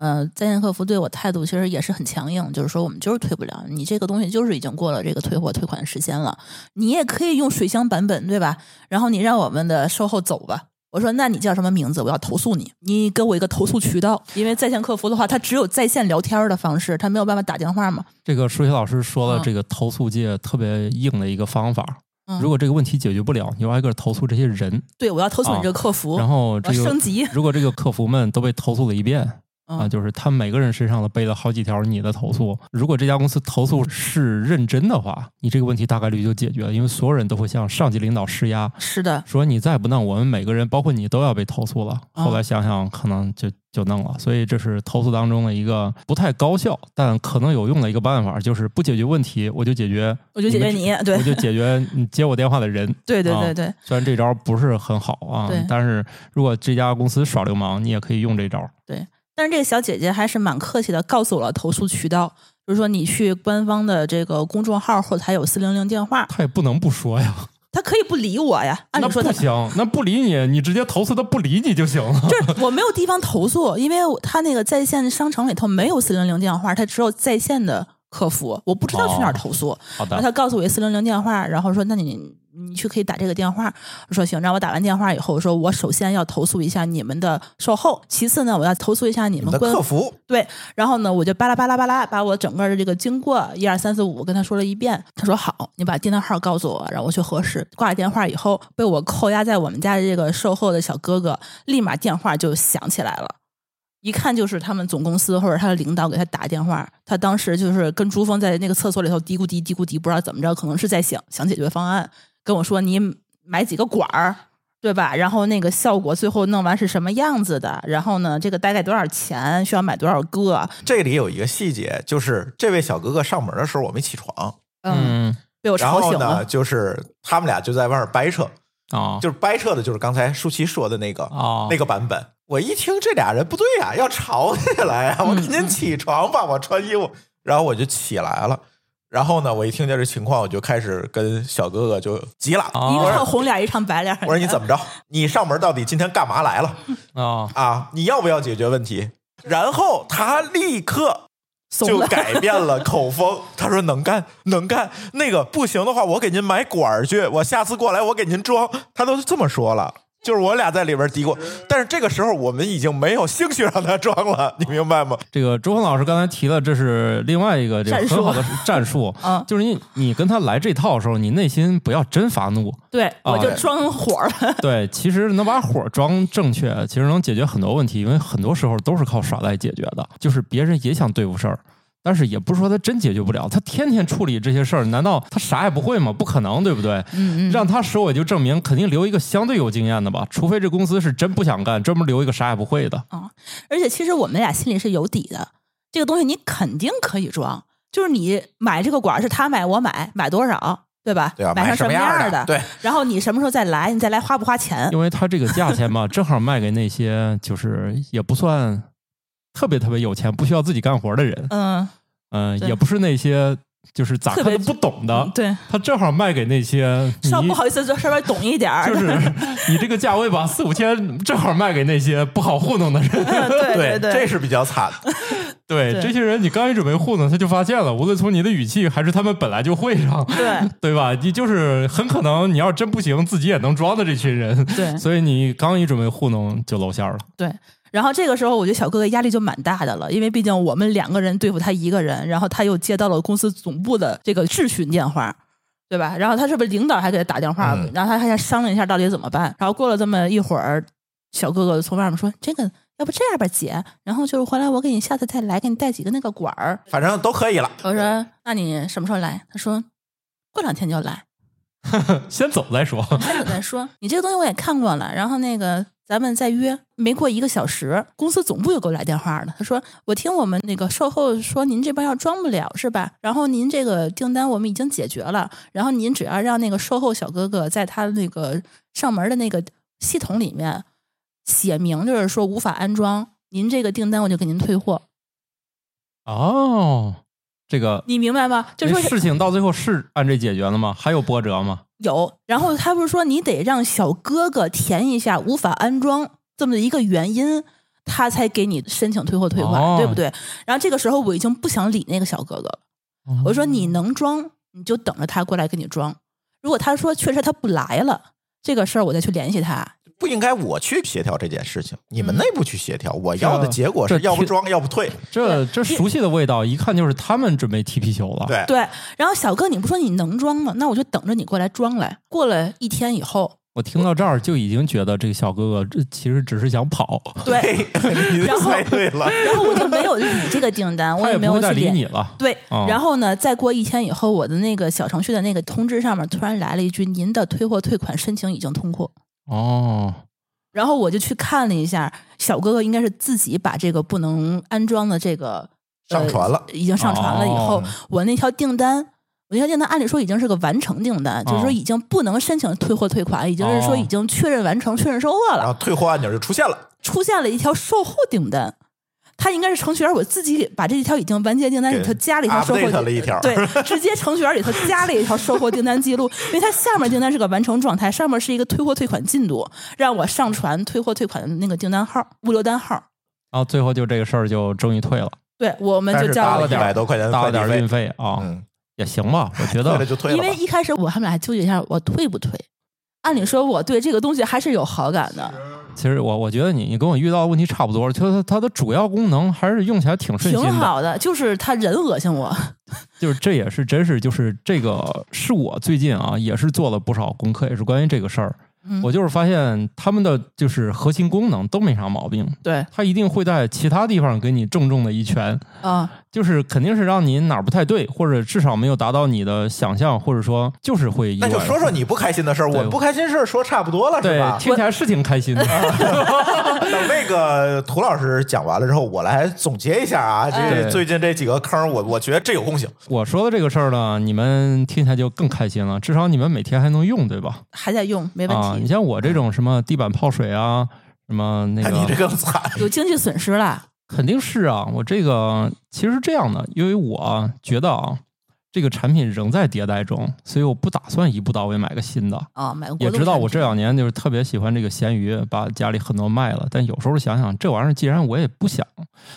呃，在线客服对我态度其实也是很强硬，就是说我们就是退不了，你这个东西就是已经过了这个退货退款时间了，你也可以用水箱版本，对吧？然后你让我们的售后走吧。我说那你叫什么名字？我要投诉你，你给我一个投诉渠道，因为在线客服的话，他只有在线聊天的方式，他没有办法打电话嘛。这个数学老师说了，嗯这个投诉界特别硬的一个方法。嗯如果这个问题解决不了，你就挨个投诉这些人，对，我要投诉你啊这个客服，然后我这个升级。如果这个客服们都被投诉了一遍啊，嗯，就是他每个人身上都背了好几条你的投诉。如果这家公司投诉是认真的话，你这个问题大概率就解决了，因为所有人都会向上级领导施压，是的，说你再不弄，我们每个人包括你都要被投诉了。哦后来想想，可能就就弄了。所以这是投诉当中的一个不太高效，但可能有用的一个办法，就是不解决问题，我就解决，我就解决你，对我就解决你接我电话的人。对对啊对对。虽然这招不是很好啊，但是如果这家公司耍流氓，你也可以用这招。但是这个小姐姐还是蛮客气的，告诉我了投诉渠道，就是说你去官方的这个公众号后台有四零零电话，她也不能不说呀。他可以不理我呀。按那理说他不行，那不理你，你直接投诉他不理你就行了。就是 我没有地方投诉，因为他那个在线商城里头没有四零零电话，他只有在线的客服，我不知道去哪儿投诉。好的，然后他告诉我一四零零电话，然后说那你你去可以打这个电话。我说行，让我打完电话以后，我说我首先要投诉一下你们的售后，其次呢我要投诉一下你你们的客服对，然后呢，我就巴拉巴拉巴拉把我整个的这个经过一二三四五跟他说了一遍。他说好，你把订单号告诉我，然后我去核实。挂了电话以后，被我扣押在我们家的这个售后的小哥哥，立马电话就响起来了。一看就是他们总公司或者他的领导给他打电话，他当时就是跟朱峰在那个厕所里头嘀咕嘀嘀咕嘀，不知道怎么着，可能是在想想解决方案，跟我说你买几个管儿，对吧？然后那个效果最后弄完是什么样子的？然后呢，这个大概多少钱？需要买多少个？这里有一个细节，就是这位小哥哥上门的时候我没起床，嗯，嗯被我然后呢，吵醒了。就是他们俩就在外面掰扯，啊，就是掰扯的就是刚才舒淇说的那个啊那个版本。我一听这俩人不对呀、要吵起来呀、我赶紧起床吧，我穿衣服，然后我就起来了。然后呢，我一听见这情况，我就开始跟小哥哥就急了。啊一唱红脸，一唱白脸。我说你怎么着？你上门到底今天干嘛来了啊，啊？你要不要解决问题？然后他立刻？就改变了口风，他说能干能干，那个不行的话，我给您买管儿去，我下次过来我给您装。他都这么说了，就是我俩在里边嘀咕，但是这个时候我们已经没有兴趣让他装了，你明白吗？这个周峰老师刚才提了，这是另外一个这个很好的战术，啊就是你你跟他来这套的时候，你内心不要真发怒，对，哦我就装火了。对，其实能把火装正确，其实能解决很多问题，因为很多时候都是靠耍赖解决的。就是别人也想对付事儿，但是也不是说他真解决不了，他天天处理这些事儿，难道他啥也不会吗？不可能，对不对？嗯嗯，让他收尾就证明肯定留一个相对有经验的吧，除非这公司是真不想干，专门留一个啥也不会的啊。而且其实我们俩心里是有底的，这个东西你肯定可以装。就是你买这个管儿是他买我买，买多少，对吧？对啊，买成什么样样的。对，然后你什么时候再来？你再来花不花钱？因为他这个价钱嘛，正好卖给那些就是也不算特别特别有钱、不需要自己干活的人，嗯，嗯、对也不是那些就是咋看都不懂的，对，他正好卖给那些稍不好意思，就稍微懂一点儿。就是 你这个价位吧，四五千正好卖给那些不好糊弄的人。对对对，这是比较惨的。对对这些人，你刚一准备糊弄，他就发现了，无论从你的语气还是他们本来就会上，对对吧？你就是很可能你要真不行，自己也能装的这群人。对所以你刚一准备糊弄就露馅儿了。对。然后这个时候，我觉得小哥哥压力就蛮大的了，因为毕竟我们两个人对付他一个人，然后他又接到了公司总部的这个质询电话，对吧？然后他是不是领导还给他打电话？嗯然后他还想商量一下到底怎么办。然后过了这么一会儿，小哥哥从外面说：“这个要不这样吧，姐，然后就是回来我给你下次再来，给你带几个那个管儿。反正都可以了。”我说：“那你什么时候来？”他说：“过两天就来。”先走再说。先走再说。你这个东西我也看过了，然后那个咱们再约。没过一个小时，公司总部又给我来电话了，他说：“我听我们那个售后说您这边要装不了是吧？然后您这个订单我们已经解决了，然后您只要让那个售后小哥哥在他那个上门的那个系统里面写明，就是说无法安装，您这个订单我就给您退货。哦，这个你明白吗？就是说事情到最后是按这解决了吗？还有波折吗？有，然后他不是说你得让小哥哥填一下无法安装这么一个原因，他才给你申请退货退款，哦对不对？然后这个时候我已经不想理那个小哥哥了，我说你能装你就等着他过来给你装，如果他说确实他不来了，这个事儿我再去联系他。不应该我去协调这件事情，你们嗯内部去协调。我要的结果是要不装，要不退。这这熟悉的味道，一看就是他们准备踢皮球了。对，对，然后小哥你不说你能装吗？那我就等着你过来装来。过了一天以后，我听到这儿就已经觉得这个小哥哥这其实只是想跑，对，你 然后猜对了。然后我就没有理这个订单，我也没有去理你了。对，哦然后呢，再过一天以后，我的那个小程序的那个通知上面突然来了一句：“您的退货退款申请已经通过。哦，”然后我就去看了一下，小哥哥应该是自己把这个不能安装的这个上传了呃已经上传了。以后、哦我那条订单，我那条订单按理说已经是个完成订单，就是说哦已经不能申请退货退款，已经是说哦已经确认完成、确认收货了。然后退货按钮就出现了。出现了一条售后订单。他应该是程序员，我自己把这一条已经完结订单里头加了一条收货 update 了一条。对，直接程序员里头加了一条收货订单记录，因为它下面订单是个完成状态，上面是一个退货退款进度，让我上传退货退款的那个订单号、物流单号。然后最后就这个事儿就终于退了，对，我们就交了一百多块钱的搭了点运费，费啊，嗯，也行吧，我觉退了得就退了。因为一开始我他们俩还纠结一下，我退不退？按理说我对这个东西还是有好感的，其实我我觉得你你跟我遇到的问题差不多，就它它的主要功能还是用起来挺顺心的，挺好的，就是他人恶心我。就是这也是真是就是这个是我最近啊也是做了不少功课，也是关于这个事儿。嗯我就是发现他们的就是核心功能都没啥毛病，对它一定会在其他地方给你重重的一拳，啊，就是肯定是让你哪儿不太对，或者至少没有达到你的想象，或者说就是会。那就说说你不开心的事儿，我不开心事儿说差不多了，是对吧，？听起来是挺开心的。等 那个涂老师讲完了之后，我来总结一下啊，这哎最近这几个坑，我我觉得这有共性。我说的这个事儿呢，你们听起来就更开心了，至少你们每天还能用，对吧？还在用，没问啊，你。像我这种什么地板泡水啊，什么那那你这个，更惨，有经济损失了，肯定是啊。我这个其实是这样的，因为我觉得啊，这个产品仍在迭代中，所以我不打算一步到位买个新的。啊，买个国也度产品知道我这两年就是特别喜欢这个咸鱼，把家里很多卖了。但有时候想想，这玩意儿既然我也不想，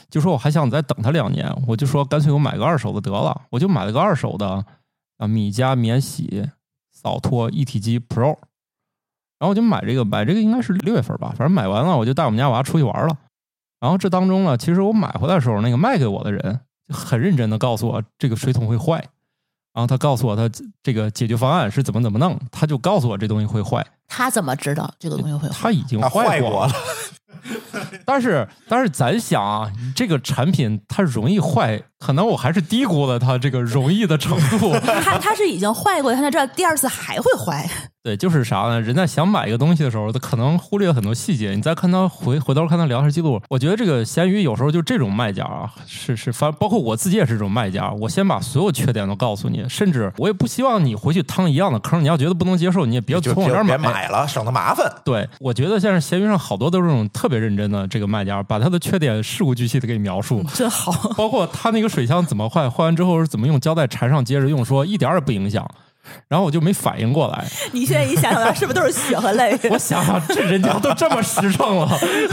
就说我还想再等它两年，我就说干脆我买个二手的得了。我就买了个二手的啊米家免洗扫拖一体机 Pro，然后我就买这个，买这个应该是六月份吧，反正买完了我就带我们家娃出去玩了。然后这当中呢，其实我买回来的时候，那个卖给我的人就很认真的告诉我这个水桶会坏，然后他告诉我他这个解决方案是怎么怎么弄，他就告诉我这东西会坏，他怎么知道这个东西会坏？他已经坏过过了，但是但是咱想啊，这个产品它容易坏，可能我还是低估了它这个容易的程度。它它是已经坏过，他才知道第二次还会坏。对，就是啥呢？人在想买一个东西的时候，他可能忽略了很多细节。你再看他回回头看他聊天记录，我觉得这个闲鱼有时候就这种卖家啊，是是，反包括我自己也是这种卖家。我先把所有缺点都告诉你，甚至我也不希望你回去趟一样的坑。你要觉得不能接受，你也别从我这儿别买。买了，省得麻烦。对，我觉得现在闲鱼上好多都是这种特别认真的这个卖家，把他的缺点事无巨细的给你描述。真好，包括他那个水箱怎么坏，坏完之后是怎么用胶带缠上接着用，说一点儿也不影响。然后我就没反应过来，你现在一想想，是不是都是血和泪？我想想，这人家都这么实诚了，为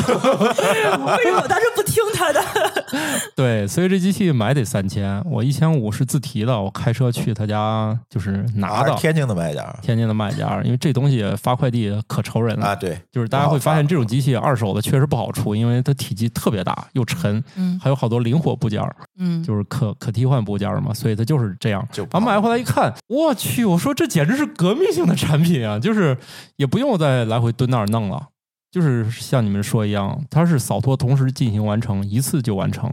什么我当时不听他的？对，所以这机器买得三千，我一千五是自提的，我开车去他家就是拿的。啊天津的卖家天津的卖家，因为这东西发快递可愁人了，啊，对，就是大家会发现这种机器二手的确实不好出，因为它体积特别大又沉，嗯还有好多灵活部件，嗯，就是可可替换部件嘛，所以它就是这样。就然后买回来一看，我去，我说这简直是革命性的产品啊！就是也不用再来回蹲那儿弄了，就是像你们说一样，它是扫拖同时进行完成，一次就完成。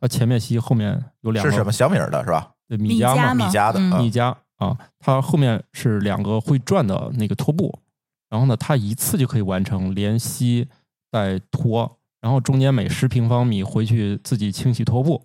它前面吸，后面有两个是什么小米儿的是吧？对米家嘛，米吗米家的米家啊，它后面是两个会转的那个拖布，然后呢，它一次就可以完成连吸带拖，然后中间每十平方米回去自己清洗拖布，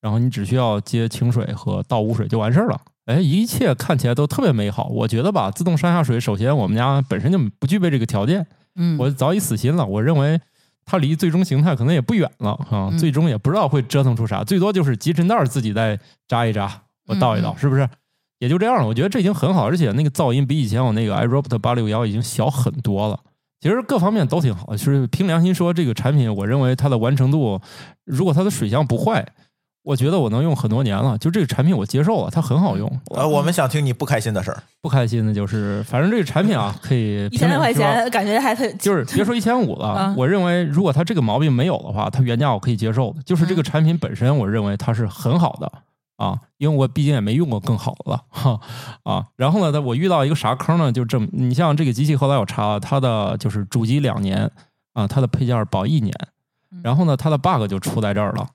然后你只需要接清水和倒污水就完事儿了。哎，一切看起来都特别美好。我觉得吧，自动上下水，首先我们家本身就不具备这个条件，嗯，我早已死心了。我认为它离最终形态可能也不远了啊，嗯最终也不知道会折腾出啥，最多就是集尘袋儿自己再扎一扎，我倒一倒，是不是？也就这样了。我觉得这已经很好，而且那个噪音比以前我那个 iRobot 八六幺已经小很多了。其实各方面都挺好，就是凭良心说，这个产品我认为它的完成度，如果它的水箱不坏，我觉得我能用很多年了。就这个产品我接受了，它很好用。呃，我们想听你不开心的事儿。不开心的就是，反正这个产品啊，可以 一千来块钱，感觉还特 就是别说一千五了啊，我认为如果它这个毛病没有的话，它原价我可以接受的。就是这个产品本身，我认为它是很好的啊，因为我毕竟也没用过更好的了哈啊。然后呢，我遇到一个啥坑呢？就这么，你像这个机器，后来我查了，它的就是主机两年啊，它的配件保一年。然后呢，它的 bug 就出在这儿了。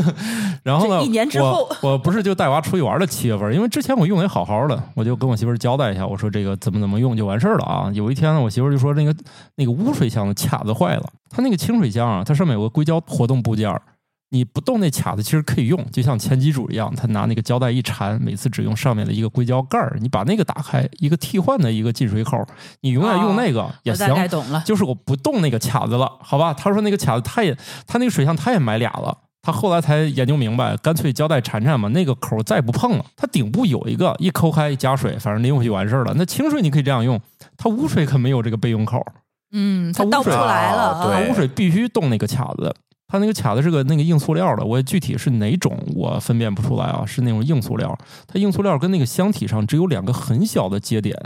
然后呢，一年之后我我不是就带娃出去玩了七月份，因为之前我用也好好的，我就跟我媳妇儿交代一下，我说这个怎么怎么用就完事儿了啊。有一天呢，我媳妇儿就说那个那个污水箱的卡子坏了，它那个清水箱啊，它上面有个硅胶活动部件儿，你不动那卡子其实可以用，就像前机主一样，他拿那个胶带一缠，每次只用上面的一个硅胶盖儿，你把那个打开，一个替换的一个进水口，你永远用那个也行我大。概懂了。就是我不动那个卡子了，好吧？他说那个卡子他也他那个水箱他也买俩了，他后来才研究明白，干脆胶带缠缠嘛，那个口再不碰了。它顶部有一个，一抠开一加水，反正拎回去完事儿了。那清水你可以这样用，它污水可没有这个备用口，嗯，它倒不出来了。它污水必须动那个卡子。它那个卡子是个那个硬塑料的，我也具体是哪种我分辨不出来啊，是那种硬塑料。它硬塑料跟那个箱体上只有两个很小的接点，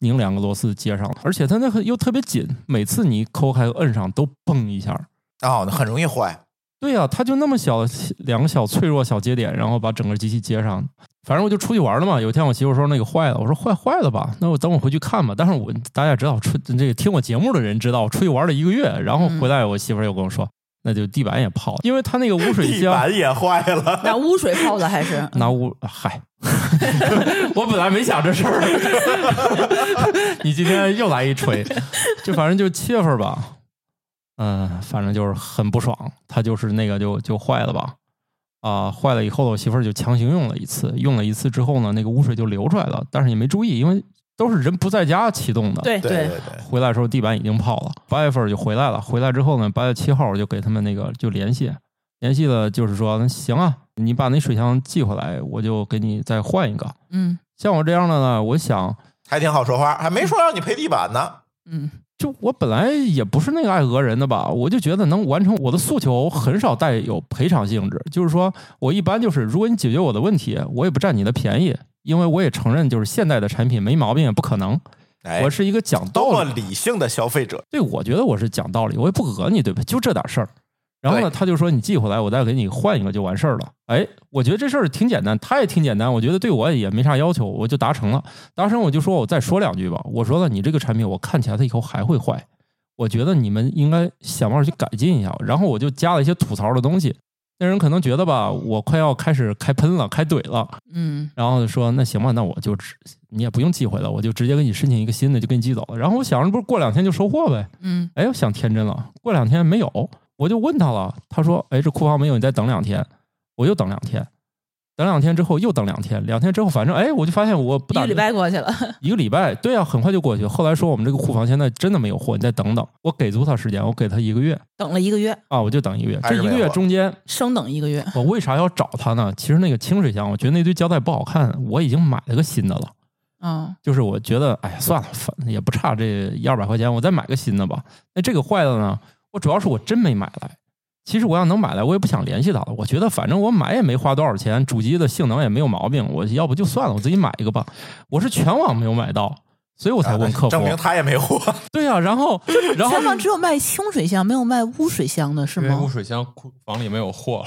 拧两个螺丝接上了，而且它那个又特别紧，每次你抠开摁上都嘣一下。哦，那很容易坏。对呀、它就那么小两个小脆弱小节点，然后把整个机器接上。反正我就出去玩了嘛。有一天我媳妇说那个坏了，我说坏坏了吧？那我等我回去看吧。但是我大家也知道，出这个听我节目的人知道，我出去玩了一个月，然后回来我媳妇又跟我说，那就地板也泡了，因为它那个污水箱地板也坏了，拿污水泡的还是？拿污嗨，我本来没想这事儿，你今天又来一锤，就反正就七月份吧，嗯、反正就是很不爽，它就是那个就就坏了吧，啊、坏了以后我媳妇儿就强行用了一次，用了一次之后呢，那个污水就流出来了，但是也没注意，因为都是人不在家启动的，对对对对，回来的时候地板已经泡了，八月份就回来了。回来之后呢，八月七号我就给他们那个就联系，联系了就是说，那行啊，你把那水箱寄回来，我就给你再换一个。嗯像我这样的呢，我想还挺好说话，还没说让你赔地板呢。嗯就我本来也不是那个爱讹人的吧，我就觉得能完成我的诉求，很少带有赔偿性质。就是说我一般就是，如果你解决我的问题，我也不占你的便宜，因为我也承认，就是现代的产品没毛病也不可能。哎，我是一个讲多么道理，理性的消费者，对，我觉得我是讲道理，我也不讹你，对吧？就这点事儿。然后呢，他就说你寄回来，我再给你换一个就完事儿了。哎，我觉得这事儿挺简单，他也挺简单，我觉得对我也没啥要求，我就达成了。达成我就说我再说两句吧，我说了你这个产品我看起来它以后还会坏，我觉得你们应该想办法去改进一下。然后我就加了一些吐槽的东西，那人可能觉得吧，我快要开始开喷了，开怼了，嗯。然后就说那行吧，那我就直你也不用寄回了，我就直接给你申请一个新的，就给你寄走了。然后我想着不是过两天就收货呗，嗯。哎，我想天真了，过两天没有，我就问他了，他说，哎，这库房没有，你再等两天，我又等两天，等两天之后又等两天，两天之后反正哎，我就发现我不打一个礼拜过去了，一个礼拜，对啊，很快就过去。后来说我们这个库房现在真的没有货，你再等等，我给足他时间，我给他一个月等了一个月，啊，我就等一个月。这一个月中间，生等一个月。我为啥要找他呢？其实那个清水箱，我觉得那堆胶带不好看，我已经买了个新的了。嗯就是我觉得，哎呀，算了，反正也不差这一二百块钱，我再买个新的吧。那这个坏了呢，我主要是我真没买来。其实我要能买来，我也不想联系他了。我觉得反正我买也没花多少钱，主机的性能也没有毛病，我要不就算了，我自己买一个吧。我是全网没有买到，所以我才问客服。证明他也没货。对呀、然后然后全网只有卖清水箱，没有卖污水箱的是吗污？水箱库房里没有货了。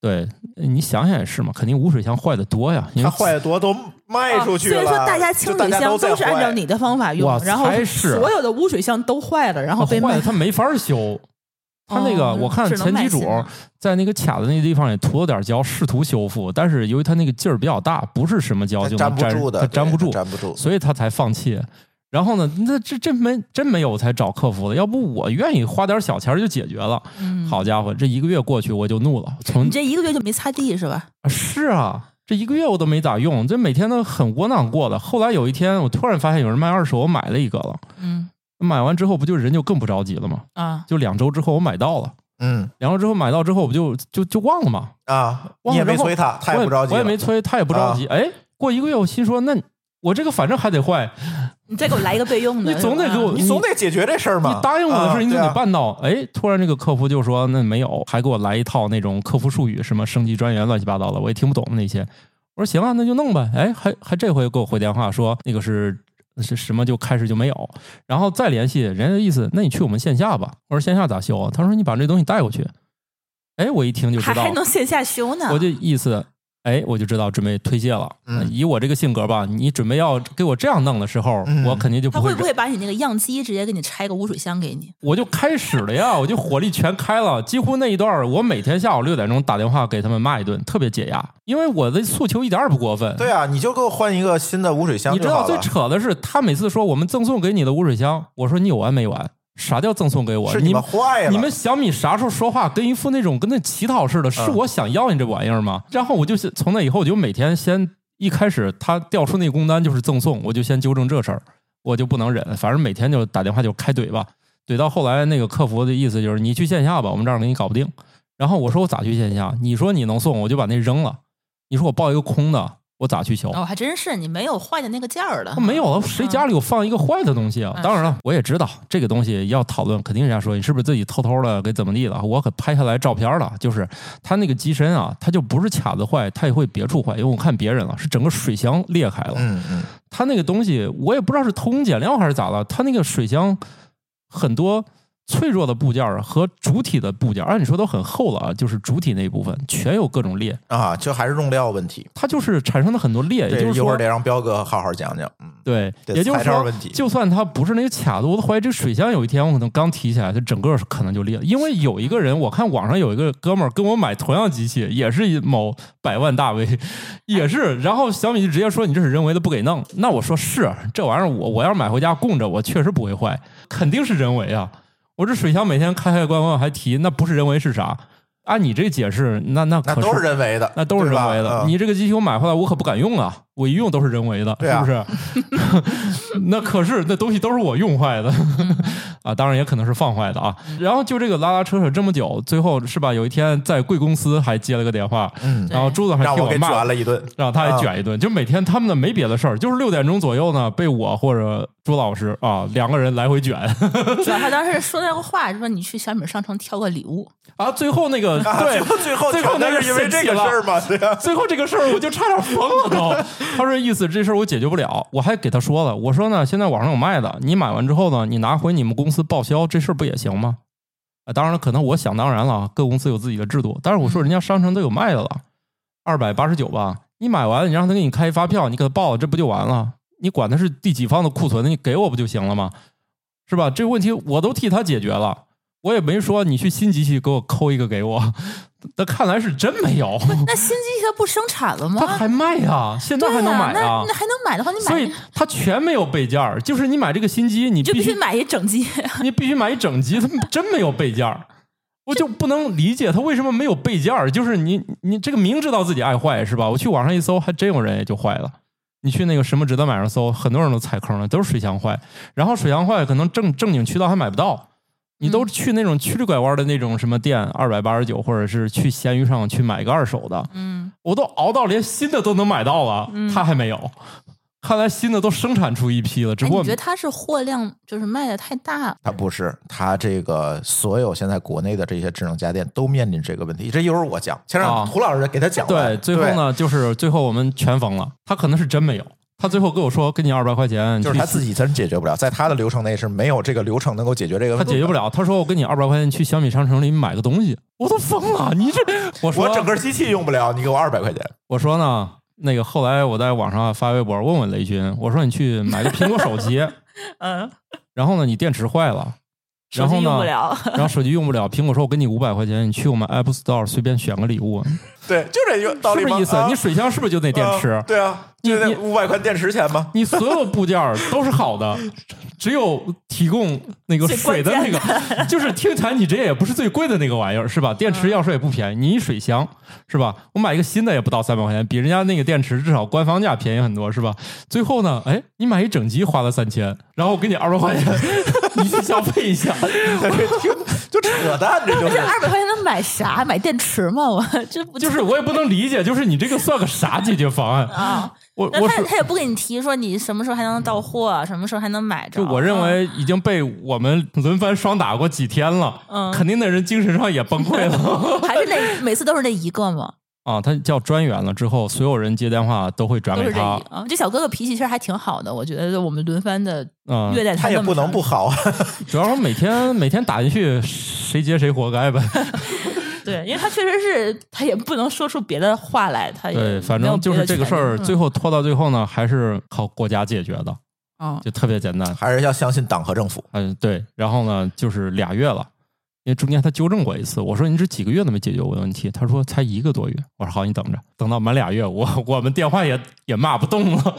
对你想想也是嘛，肯定污水箱坏的多呀，因为他坏的多都卖出去了。啊所以说，大家清水箱都是按照你的方法用，然后所有的污水箱都坏了，然后被卖坏了，。他没法修。他那个，哦我看前机主卖新的在那个卡的那个地方也涂了点胶，试图修复，但是由于他那个劲儿比较大，不是什么胶就能粘粘不住的，它粘不住粘不住。所以他才放弃。然后呢，那这真没真没有，我才找客服的。要不我愿意花点小钱就解决了。嗯，好家伙，这一个月过去我就怒了，从你这一个月就没擦地是吧？是啊，这一个月我都没咋用，这每天都很窝囊过的。后来有一天，我突然发现有人卖二手，我买了一个了。嗯买完之后，不就人就更不着急了吗？啊，就两周之后我买到了，嗯两周之后买到之后，我不就就就忘了嘛？啊，你也忘了之后没催他，他也不着急了。我也没催，他也不着急。哎，过一个月，我心说，那我这个反正还得坏，你再给我来一个备用的，你总得给我你总得解决这事儿嘛。你答应我的事，你就啊对啊得办到。哎，突然这个客服就说那没有，还给我来一套那种客服术语，什么升级专员，乱七八糟的，我也听不懂那些。我说行啊，那就弄呗。哎，还还这回给我回电话说那个是是什么就开始就没有，然后再联系人家的意思，那你去我们线下吧。我说线下咋修啊？他说你把这东西带过去。哎，我一听就知道了，还能线下修呢？我就意思，哎，我就知道准备推卸了。嗯以我这个性格吧，你准备要给我这样弄的时候，嗯我肯定就不会他会不会把你那个样机直接给你拆个污水箱给你？我就开始了呀，我就火力全开了，几乎那一段儿我每天下午六点钟打电话给他们骂一顿，特别解压，因为我的诉求一点儿也不过分。对啊，你就给我换一个新的污水箱你知道最。扯的是，他每次说我们赠送给你的污水箱，我说你有完没完？啥叫赠送给我？是你们坏了，你们小米啥时候说话跟一副那种跟那乞讨似的？是嗯我想要你这玩意儿吗？然后我就是从那以后，我就每天先一开始他调出那工单就是赠送，我就先纠正这事儿，我就不能忍，反正每天就打电话就开怼吧，怼到后来那个客服的意思就是你去线下吧，我们这儿给你搞不定。然后我说我咋去线下？你说你能送，我就把那扔了。你说我报一个空的，我咋去修？哦，还真是你没有坏的那个件儿了，没有啊，谁家里有放一个坏的东西啊？嗯当然了，我也知道这个东西要讨论，肯定人家说你是不是自己偷偷的给怎么地了？我可拍下来照片了，就是它那个机身啊，它就不是卡子坏，它也会别处坏，因为我看别人了，是整个水箱裂开了。嗯嗯，它那个东西我也不知道是偷工减料还是咋了，它那个水箱很多脆弱的部件和主体的部件儿，按理说都很厚了啊，就是主体那一部分全有各种裂，啊，就还是用料问题。它就是产生了很多裂，也就是说一会儿得让彪哥好好讲讲。嗯，对，得也就是说问题，就算它不是那个卡子，我都怀疑这水箱有一天我可能刚提起来，它整个可能就裂了。因为有一个人，我看网上有一个哥们儿跟我买同样机器，也是某百万大 V，也是，然后小米就直接说你这是人为的，不给弄。那我说是这玩意儿，我我要是买回家供着，我确实不会坏，肯定是人为啊。我这水箱每天开开关关还提，那不是人为是啥？按你这解释，那那可那都是人为的，那都是人为的。嗯你这个机器我买回来，我可不敢用啊！我一用都是人为的，对啊是不是？那可是那东西都是我用坏的 啊，当然也可能是放坏的啊。然后就这个拉拉扯扯这么久，最后是吧？有一天在贵公司还接了个电话，嗯，然后朱子还替我骂卷了一顿。让他也卷一顿。就每天他们呢没别的事儿，就是六点钟左右呢，被我或者朱老师啊两个人来回卷 主要他当时说那个话，就说你去小米商城挑个礼物，啊。最后那个啊，对最后最后最后那个是因为这个事儿嘛，对啊，最后这个事儿我就差点疯了都。他说意思这事儿我解决不了，我还给他说了，我说呢现在网上有卖的，你买完之后呢，你拿回你们公司报销，这事儿不也行吗？啊，当然了，可能我想当然了，各公司有自己的制度，但是我说人家商城都有卖的了，二百八十九吧，你买完你让他给你开发票，你给他报了，这不就完了？你管他是第几方的库存，你给我不就行了吗？是吧？这个问题我都替他解决了。我也没说你去新机器给我抠一个给我，那看来是真没有。那新机器它不生产了吗？它还卖呀、现在还能买啊那那。还能买的话，你买所以它全没有备件儿，就是你买这个新机，你必须就必须买一整机。你必须买一整机，它 真没有备件儿，我就不能理解它为什么没有备件儿。就是你你这个明知道自己爱坏是吧？我去网上一搜，还真有人也就坏了。你去那个什么值得买上搜，很多人都踩坑了，都是水箱坏，然后水箱坏可能正正经渠道还买不到。你都去那种曲里拐弯的那种什么店，二百八十九，或者是去闲鱼上去买个二手的，嗯，我都熬到连新的都能买到了，嗯他还没有。看来新的都生产出一批了，只哎，不过你觉得它是货量就是卖的太大？它不是，它这个所有现在国内的这些智能家电都面临这个问题。这一会儿我讲，先让啊涂老师给他讲完。对，最后呢，就是最后我们全疯了，他可能是真没有，他最后跟我说给你二百块钱，就是他自己真解决不了，在他的流程内是没有这个流程能够解决这个问题。他解决不。了，他说我给你二百块钱去小米商城里买个东西，我都疯了，你这我说我整个机器用不了，你给我二百块钱。我说呢，那个后来我在网上发微博问问雷军，我说你去买个苹果手机，嗯，然后呢你电池坏了，然后呢用不了。然后手机用不了，苹果说我给你五百块钱，你去我们 App Store 随便选个礼物，对，就这个道理吗？是不是意思？啊你水箱是不是就那电池？啊对啊，你就那你五百块电池钱吗？你所有部件都是好的，只有提供那个水的那个，就是听起来你这也不是最贵的那个玩意儿，是吧？电池要说也不便宜，你一水箱是吧？我买一个新的也不到三百块钱，比人家那个电池至少官方价便宜很多，是吧？最后呢，哎，你买一整机花了三千，然后我给你二百块钱，你去消费一下，听就扯淡，这 就是这。二百块钱能买啥？买电池吗？我这不就是我也不能理解，就是你这个算个啥解决方案？啊？那我我是他他也不给你提说你什么时候还能到货，什么时候还能买着。就我认为已经被我们轮番双打过几天了，嗯肯定那人精神上也崩溃了。嗯还是那每次都是那一个吗？啊，他叫专员了之后，所有人接电话都会转给他。啊。这小哥哥脾气其实还挺好的，我觉得我们轮番的嗯，虐待他也不能不好啊，主要是每天每天打进去，谁接谁活该呗。对，因为他确实是他也不能说出别的话来，他也对，反正就是这个事儿，最后拖到最后呢，还是靠国家解决的，啊就特别简单。还是要相信党和政府。嗯，对，然后呢，就是俩月了，因为中间他纠正过一次，我说你这几个月都没解决我的问题，他说才一个多月，我说好，你等着，等到满俩月，我我们电话也也骂不动了，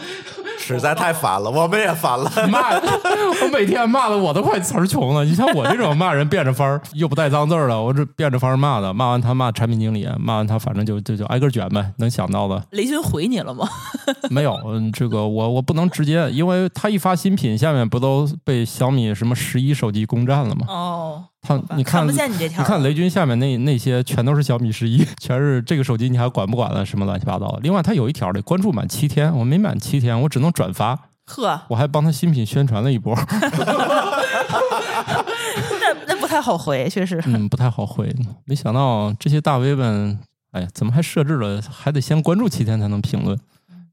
实在太烦了，我们也烦了。骂我每天骂的我都快词儿穷了。你像我这种骂人变着法儿，又不带脏字儿的，我这变着法儿骂的，骂完他骂产品经理，骂完他反正就就就挨个卷呗，能想到的雷军回你了吗？没有。嗯，这个我我不能直接，因为他一发新品，下面不都被小米什么十一手机攻占了吗？哦，他你看看不见你这条你看雷军下面那那些全都是小米十一，全是这个手机你还管不管了？什么乱七八糟的。另外，他有一条得关注满七天，我没满七天，我只能转发，呵，我还帮他新品宣传了一波。那那不太好回，确实。嗯，不太好回。没想到这些大 V 们，哎呀，怎么还设置了还得先关注七天才能评论？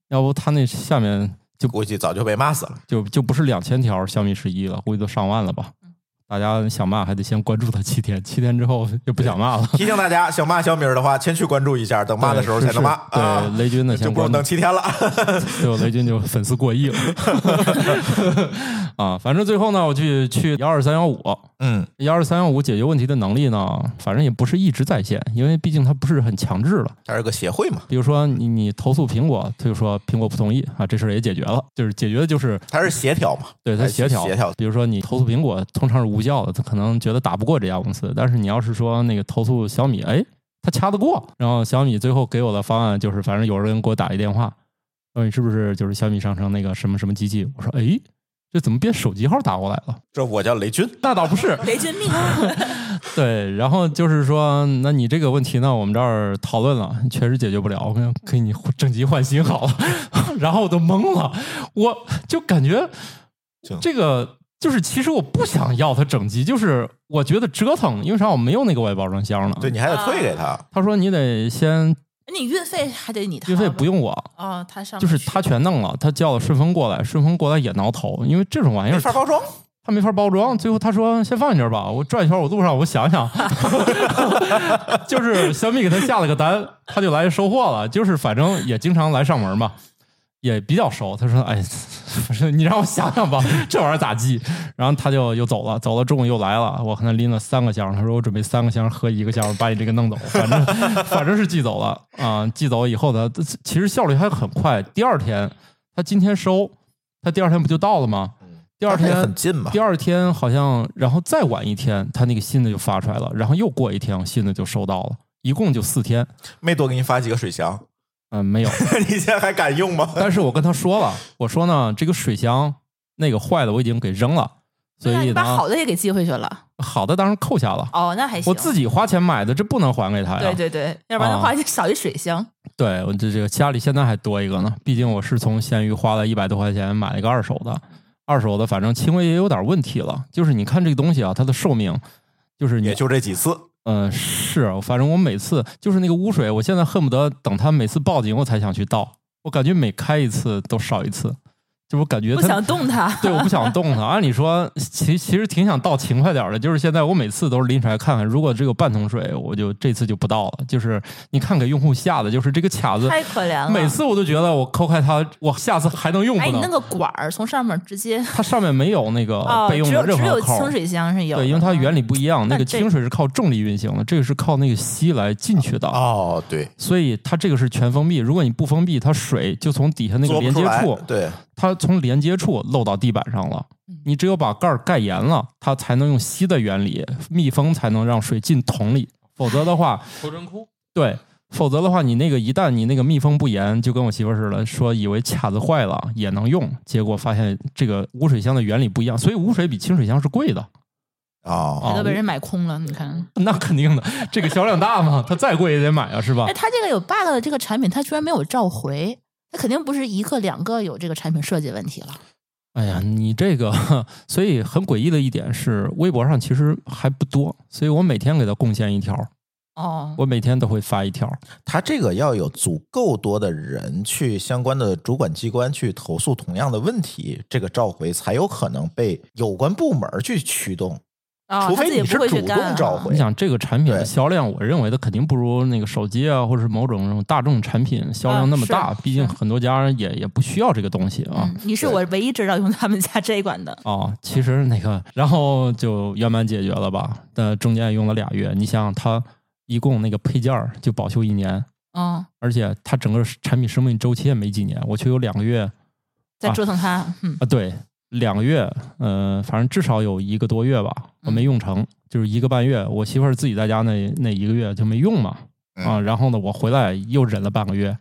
要不他那下面就估计早就被骂死了。就就不是两千条小米十一了，估计都上万了吧？大家想骂还得先关注他七天，七天之后就不想骂了。提醒大家，想骂小米儿的话，先去关注一下，等骂的时候才能骂。对，啊雷军的先不用等七天了。最后雷军就粉丝过亿了 啊！反正最后呢，我去去幺二三幺五，嗯，幺二三幺五解决问题的能力呢，反正也不是一直在线，因为毕竟它不是很强制了。它是个协会嘛，比如说你你投诉苹果，他就说苹果不同意啊，这事儿也解决了，就是解决的就是它是协调嘛。对它协调协调比如说你投诉苹果，通常是无效的，他可能觉得打不过这家公司，但是你要是说那个投诉小米，哎，他掐得过，然后小米最后给我的方案就是，反正有人给我打一电话，问你是不是就是小米商城那个什么什么机器，我说哎，这怎么变手机号打过来了？这我叫雷军，那倒不是，雷军命，对，然后就是说，那你这个问题呢，我们这儿讨论了，确实解决不了，我们给你整机换新好了。然后我都懵了，我就感觉这个就是，其实我不想要它整机，就是我觉得折腾，因为啥？我没有那个外包装箱呢。对，你还得退给他。他说你得先你运费还得你掏运费不用我，啊，他上就是他全弄了，他叫了顺丰过来，顺丰过来也挠头，因为这种玩意儿没法包装，他没法包装，最后他说先放你这儿吧，我转一圈，我路上我想想 就是小米给他下了个单，他就来收货了，就是反正也经常来上门嘛，也比较熟。他说：“哎，不 是你让我想想吧，这玩意儿咋寄？”然后他就又走了，走了中午又来了，我看他拎了三个箱，他说我准备三个箱喝一个箱，把你这个弄走，反正 反正是寄走了啊、寄走以后呢，其实效率还很快，第二天他今天收，他第二天不就到了吗？第二天很近嘛第。二天好像，然后再晚一天，他那个新的就发出来了，然后又过一天，新的就收到了，一共就四天。没多给你发几个水箱，嗯、没有。你现在还敢用吗？但是我跟他说了，我说呢，这个水箱那个坏的我已经给扔了，所以啊把，好的也给寄回去了。好的当然扣下了。哦，那还行。我自己花钱买的，这不能还给他呀。对对对，要不然的啊话就少一水箱。对我这这个家里现在还多一个呢，毕竟我是从闲鱼花了一百多块钱买了一个二手的，二手的反正轻微也有点问题了。就是你看这个东西啊，它的寿命，就是你也就这几次。嗯，是，反正我每次就是那个污水，我现在恨不得等它每次报警我才想去倒，我感觉每开一次都少一次，就我感觉不想动它。对，我不想动它。按理说，其其实挺想倒勤快点的，就是现在我每次都是拎出来看看，如果只有半桶水，我就这次就不倒了。就是你看给用户吓的，就是这个卡子，太可怜了。每次我都觉得我抠开它，我下次还能用哎，不能？你那个管儿从上面直接它上面没有那个哦，备用的只有只任何扣。有清水箱是有的。对，因为它原理不一样，那个清水是靠重力运行的，这个是靠那个吸来进去的。哦，对，所以它这个是全封闭，如果你不封闭，它水就从底下那个连接处，对，它从连接处漏到地板上了。你只有把盖儿盖严了，它才能用吸的原理密封，才能让水进桶里。否则的话，脱真空。对，否则的话，你那个一旦你那个密封不严，就跟我媳妇儿似的，说以为卡子坏了也能用，结果发现这个污水箱的原理不一样，所以污水比清水箱是贵的。哦，哦都被人买空了。你看，那肯定的，这个销量大嘛，它再贵也得买啊，是吧哎，？它这个有 bug 的这个产品，它居然没有召回，它肯定不是一个两个有这个产品设计问题了。哎呀，你这个，所以很诡异的一点是，微博上其实还不多，所以我每天给他贡献一条，哦，我每天都会发一条。他这个要有足够多的人去相关的主管机关去投诉同样的问题，这个召回才有可能被有关部门去驱动。哦除非他自己不你是主会去干啊动召回你想这个产品的销量，我认为它肯定不如那个手机啊，或者是某种那种大众产品销量那么大。啊毕竟很多家也也不需要这个东西啊。嗯，你是我唯一知道用他们家这一款的。哦，其实那个，然后就圆满解决了吧？但中间用了俩月。你想想，它一共那个配件就保修一年，嗯，而且它整个产品生命周期也没几年，我却有两个月，在折腾它，嗯啊，对，两个月，呃，反正至少有一个多月吧，我没用成，就是一个半月。我媳妇儿自己在家那那一个月就没用嘛，啊，然后呢，我回来又忍了半个月，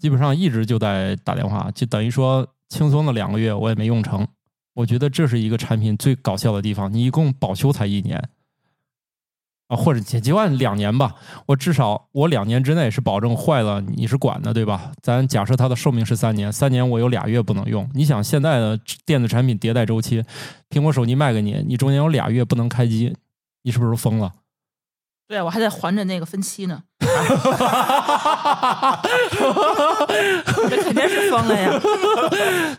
基本上一直就在打电话，就等于说轻松的两个月我也没用成。我觉得这是一个产品最搞笑的地方，你一共保修才一年。啊，或者几几万两年吧，我至少我两年之内是保证坏了你是管的，对吧？咱假设它的寿命是三年，三年我有俩月不能用。你想现在的电子产品迭代周期，苹果手机卖给你，你中间有俩月不能开机，你是不是疯了？对啊，我还得还着那个分期呢，这肯定是疯了呀。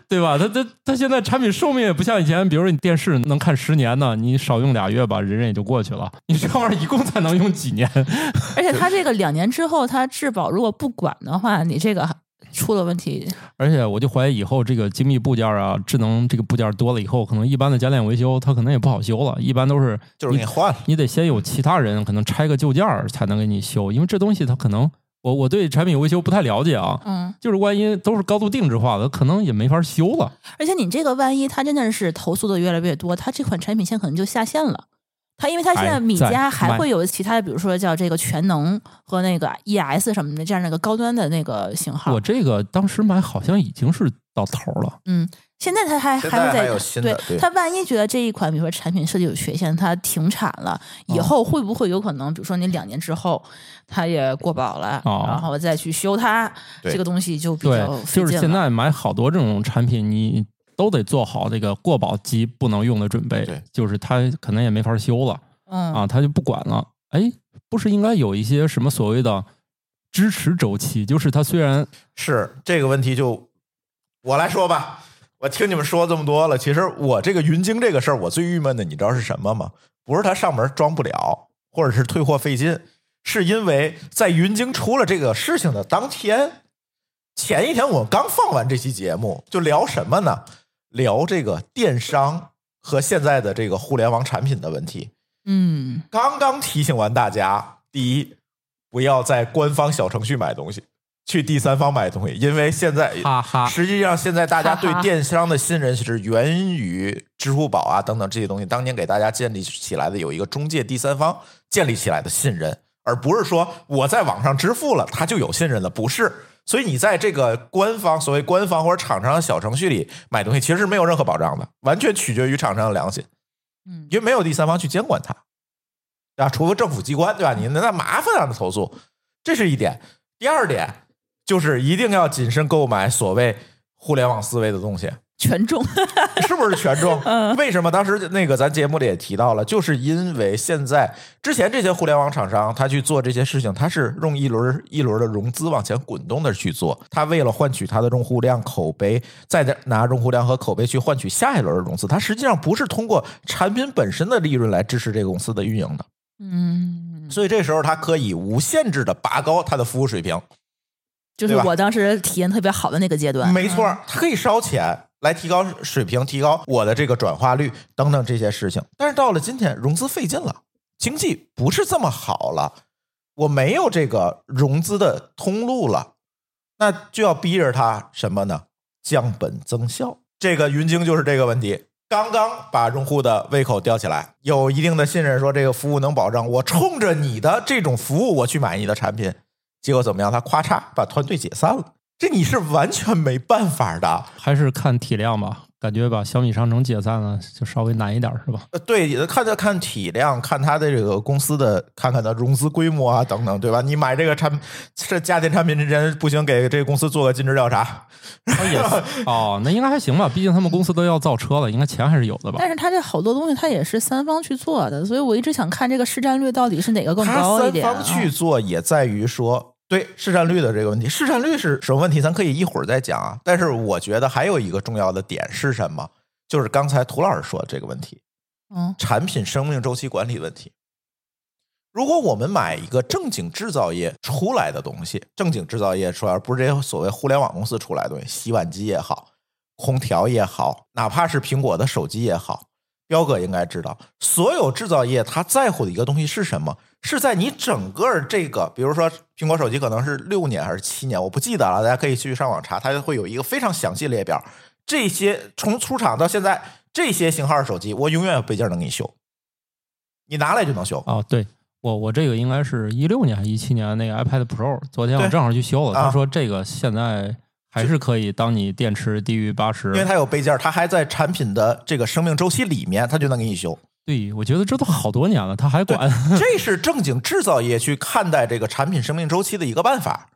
对吧？他他他现在产品寿命也不像以前，比如说你电视能看十年呢，你少用俩月吧，忍忍也就过去了。你这玩意儿一共才能用几年？而且它这个两年之后，它质保如果不管的话，你这个出了问题，而且我就怀疑以后这个精密部件啊、智能这个部件多了以后，可能一般的家电维修它可能也不好修了，一般都是就是给你换了。你得先有其他人可能拆个旧件儿才能给你修，因为这东西它可能我我对产品维修不太了解啊，嗯，就是万一都是高度定制化的，可能也没法修了。而且你这个万一它真的是投诉的越来越多，它这款产品线可能就下线了。它因为它现在米家还会有其他的，比如说叫这个全能和那个 ES 什么的这样的一个高端的那个型号。我这个当时买好像已经是到头了。嗯，现在它还还会在对它万一觉得这一款比如说产品设计有缺陷，它停产了以哦后，会不会有可能，比如说你两年之后它也过保了，哦然后再去修它，这个东西就比较，费就是劲了现在买好多这种产品，你都得做好这个过保及不能用的准备对，就是它可能也没法修了嗯啊，他就不管了。哎，不是应该有一些什么所谓的支持周期？就是它虽然是这个问题就我来说吧。我听你们说这么多了，其实我这个云鲸这个事儿，我最郁闷的，你知道是什么吗？不是它上门装不了，或者是退货费劲，是因为在云鲸出了这个事情的当天，前一天我刚放完这期节目，就聊什么呢？聊这个电商和现在的这个互联网产品的问题。嗯刚刚提醒完大家，第一，不要在官方小程序买东西，去第三方买东西，因为现在哈哈实际上现在大家对电商的信任是源于支付宝啊等等这些东西，当年给大家建立起来的有一个中介第三方建立起来的信任，而不是说我在网上支付了，它就有信任了，不是。所以你在这个官方所谓官方或者厂商的小程序里买东西，其实是没有任何保障的，完全取决于厂商的良心。嗯因为没有第三方去监管它，对吧？除非政府机关，对吧？你那麻烦让他投诉，这是一点。第二点就是一定要谨慎购买所谓互联网思维的东西，权重，是不是权重？为什么当时那个咱节目里也提到了，就是因为现在之前这些互联网厂商他去做这些事情，他是用一轮一轮的融资往前滚动的去做，他为了换取他的用户量、口碑，再拿用户量和口碑去换取下一轮的融资，他实际上不是通过产品本身的利润来支持这个公司的运营的，嗯，所以这时候他可以无限制的拔高他的服务水平。就是我当时体验特别好的那个阶段，没错，它可以烧钱来提高水平，提高我的这个转化率等等这些事情。但是到了今天，融资费劲了，经济不是这么好了，我没有这个融资的通路了，那就要逼着它什么呢？降本增效。这个云鲸就是这个问题。刚刚把用户的胃口吊起来，有一定的信任，说这个服务能保障，我冲着你的这种服务，我去买你的产品，结果怎么样？他咔嚓把团队解散了，这你是完全没办法的。还是看体量吧，感觉把小米商城解散了就稍微难一点，是吧？呃，对，看着看体量，看它的这个公司的，看看它融资规模啊等等，对吧？你买这个产这家电产品之前不行，给这个公司做个尽职调查。也 哦，那应该还行吧，毕竟他们公司都要造车了，应该钱还是有的吧但？是它这好多东西它也是三方去做的，所以我一直想看这个市占率到底是哪个更高一点、三。方去做也在于说，对市占率的这个问题，市占率是什么问题？咱可以一会儿再讲啊。但是我觉得还有一个重要的点是什么？就是刚才涂老师说的这个问题，嗯产品生命周期管理问题。如果我们买一个正经制造业出来的东西，正经制造业出来，而不是这些所谓互联网公司出来的东西，洗碗机也好，空调也好，哪怕是苹果的手机也好，彪哥应该知道，所有制造业他在乎的一个东西是什么？是在你整个这个，比如说苹果手机可能是六年还是七年，我不记得了，大家可以去上网查，它会有一个非常详细列表。这些从出厂到现在这些型号的手机，我永远有备件能给你修，你拿来就能修。哦，对我我这个应该是一六年还是一七年那个 iPad Pro，昨天我正好去修了，啊他说这个现在还是可以，当你电池低于八十因，为它有备件，它还在产品的这个生命周期里面，它就能给你修。对我觉得这都好多年了，他还管。这是正经制造业去看待这个产品生命周期的一个办法，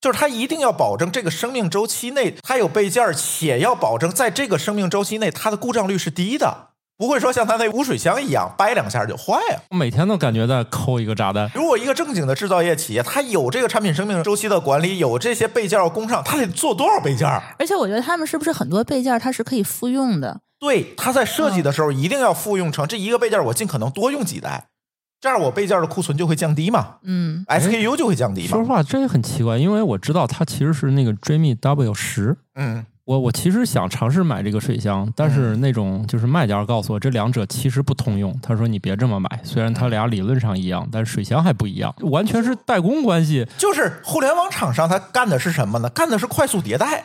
就是它一定要保证这个生命周期内它有备件，且要保证在这个生命周期内它的故障率是低的，不会说像他那污水箱一样掰两下就坏了。我每天都感觉在抠一个炸弹。如果一个正经的制造业企业，它有这个产品生命周期的管理，有这些备件要供上，它得做多少备件？而且我觉得他们是不是很多备件它是可以复用的？对，它在设计的时候一定要复用成这一个备件，我尽可能多用几代，这样我备件的库存就会降低嘛嗯，，SKU 就会降低嘛。说实话，这也很奇怪，因为我知道它其实是那个 Dreamy W 十。嗯，我我其实想尝试买这个水箱，但是那种就是卖家告诉我，这两者其实不通用。他说你别这么买，虽然它俩理论上一样，但是水箱还不一样，完全是代工关系。就是互联网厂商他干的是什么呢？干的是快速迭代。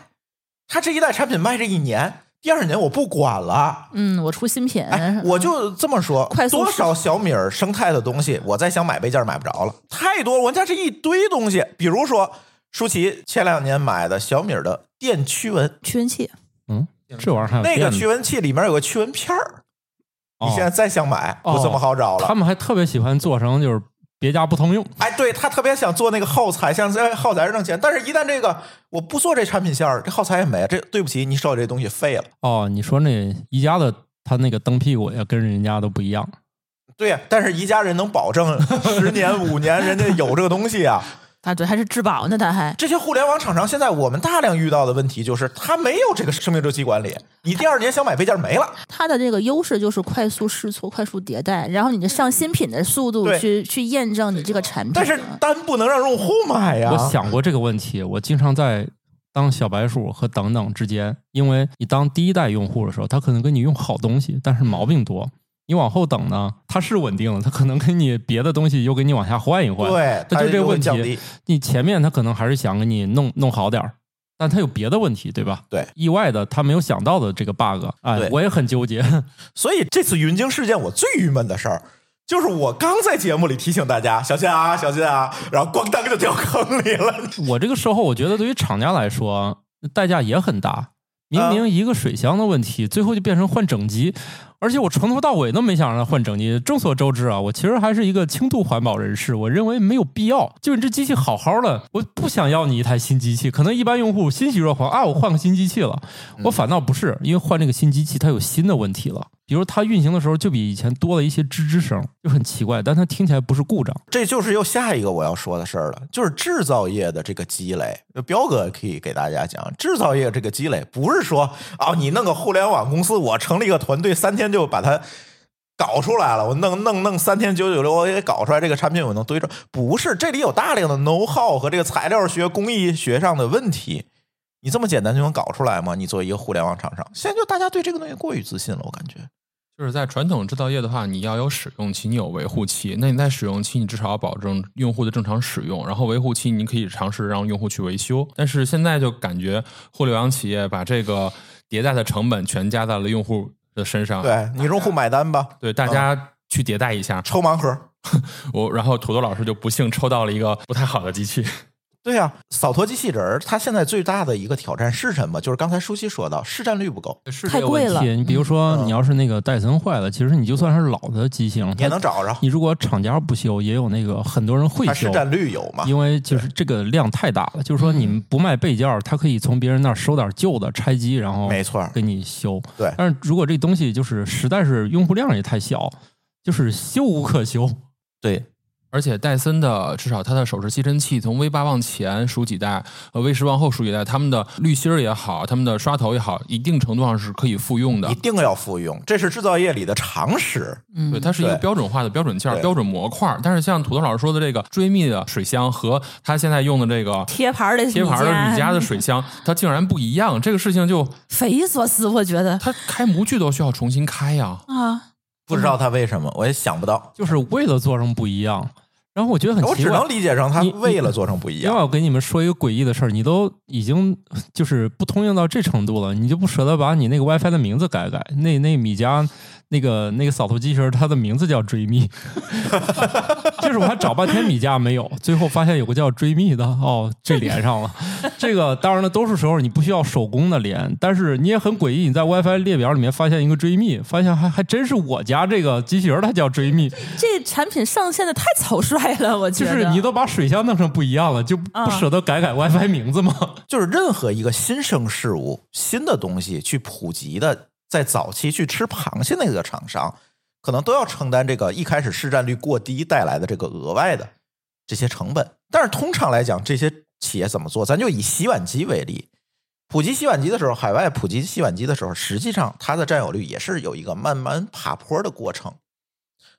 他这一代产品卖这一年，第二年我不管了。嗯，我出新品，哎，我就这么说，快速多少小米儿生态的东西，我再想买备件买不着了，太多了。我家这一堆东西，比如说舒淇前两年买的小米儿的电驱蚊，驱蚊器，嗯，这玩意儿还有那个驱蚊器里面有个驱蚊片儿，你哦现在再想买哦不这么好找了。他们还特别喜欢做成就是别家不通用。哎，对他特别想做那个耗材，像在耗材挣钱，但是一旦这个我不做这产品线儿，这耗材也没了，这对不起，你手里这东西废了。哦，你说那宜家的他那个蹬屁股也跟人家都不一样。对呀、但是宜家人能保证十年五年，人家有这个东西啊。啊，对，还是质保呢，他还这些互联网厂商现在我们大量遇到的问题就是，它没有这个生命周期管理，你第二年想买配件没了。它的这个优势就是快速试错、快速迭代，然后你的上新品的速度去去验证你这个产品。但是单不能让用户买呀。我想过这个问题，我经常在当小白鼠和等等之间，因为你当第一代用户的时候，他可能给你用好东西，但是毛病多。你往后等呢，它是稳定的，它可能给你别的东西又给你往下换一换。对，它就这个问题。你前面他可能还是想给你弄弄好点儿，但他有别的问题，对吧？对，意外的他没有想到的这个 bug，哎，我也很纠结。所以这次云鲸事件，我最郁闷的事儿。就是我刚在节目里提醒大家小心啊，小心啊，然后咣当就掉坑里了。我这个售后，我觉得对于厂家来说代价也很大。明明一个水箱的问题，最后就变成换整机，而且我从头到尾都没想让它换整机。众所周知啊，我其实还是一个轻度环保人士，我认为没有必要。就你这机器好好的，我不想要你一台新机器。可能一般用户欣喜若狂啊，我换个新机器了。我反倒不是，因为换这个新机器它有新的问题了，比如它运行的时候就比以前多了一些吱吱声，就很奇怪，但它听起来不是故障。这就是又下一个我要说的事儿了，就是制造业的这个积累。彪哥可以给大家讲，制造业这个积累不是说啊、你弄个互联网公司，我成立一个团队，三天就把它搞出来了，我弄弄弄三天九九六，我也搞出来这个产品，我能堆着。不是，这里有大量的 know how 和这个材料学、工艺学上的问题。你这么简单就能搞出来吗？你作为一个互联网厂商，现在就大家对这个东西过于自信了，我感觉。就是在传统制造业的话，你要有使用期，你有维护期。那你在使用期，你至少要保证用户的正常使用，然后维护期你可以尝试让用户去维修。但是现在就感觉互联网企业把这个迭代的成本全加在了用户的身上。对你用户买单吧，对，大家去迭代一下。抽盲盒。我然后土豆老师就不幸抽到了一个不太好的机器。对呀、扫拖机器人儿，它现在最大的一个挑战是什么？就是刚才舒淇说到，市占率不够，太贵了。你比如说，嗯你要是那个戴森坏了，其实你就算是老的机型，也能找着，你如果厂家不修，也有那个很多人会修，市占率有嘛？因为就是这个量太大了。就是说，你们不卖备件儿，他可以从别人那儿收点旧的拆机，然后没错，给你修。对但是如果这东西就是实在是用户量也太小，就是修无可修。对，而且戴森的至少它的手持吸尘器，从 V 八往前数几代，呃 V 十往后数几代，他们的滤芯儿也好，他们的刷头也好，一定程度上是可以复用的一。定要复用，这是制造业里的常识。嗯，对，它是一个标准化的标准件儿、标准模块儿。但是像土豆老师说的这个追觅的水箱和他现在用的这个贴牌儿的贴牌儿的米家的水箱，它竟然不一样，这个事情就匪夷所思，我觉得它开模具都需要重新开呀。啊，不知道他为什么，我也想不到。就是为了做成不一样，然后我觉得很奇怪我只能，理解成他为了做成不一样。另外。我跟你们说一个诡异的事儿，你都已经就是不通用到这程度了，你就不舍得把你那个 WiFi 的名字改改？那那米家那个那个扫头机器人，它的名字叫追觅，就是我还找半天米家没有，最后发现有个叫追觅的，哦，这连上了。这个当然了，多数时候你不需要手工的连，但是你也很诡异，你在 WiFi 列表里面发现一个追觅，发现还还真是我家这个机器人，它叫追觅，这产品上线的太草率了，我觉得。就是你都把水箱弄成不一样了，就不啊舍得改改 WiFi 名字吗？就是任何一个新生事物、新的东西去普及的，在早期去吃螃蟹那个厂商，可能都要承担这个一开始市占率过低带来的这个额外的这些成本。但是通常来讲，这些企业怎么做？咱就以洗碗机为例，普及洗碗机的时候，海外普及洗碗机的时候，实际上它的占有率也是有一个慢慢爬坡的过程。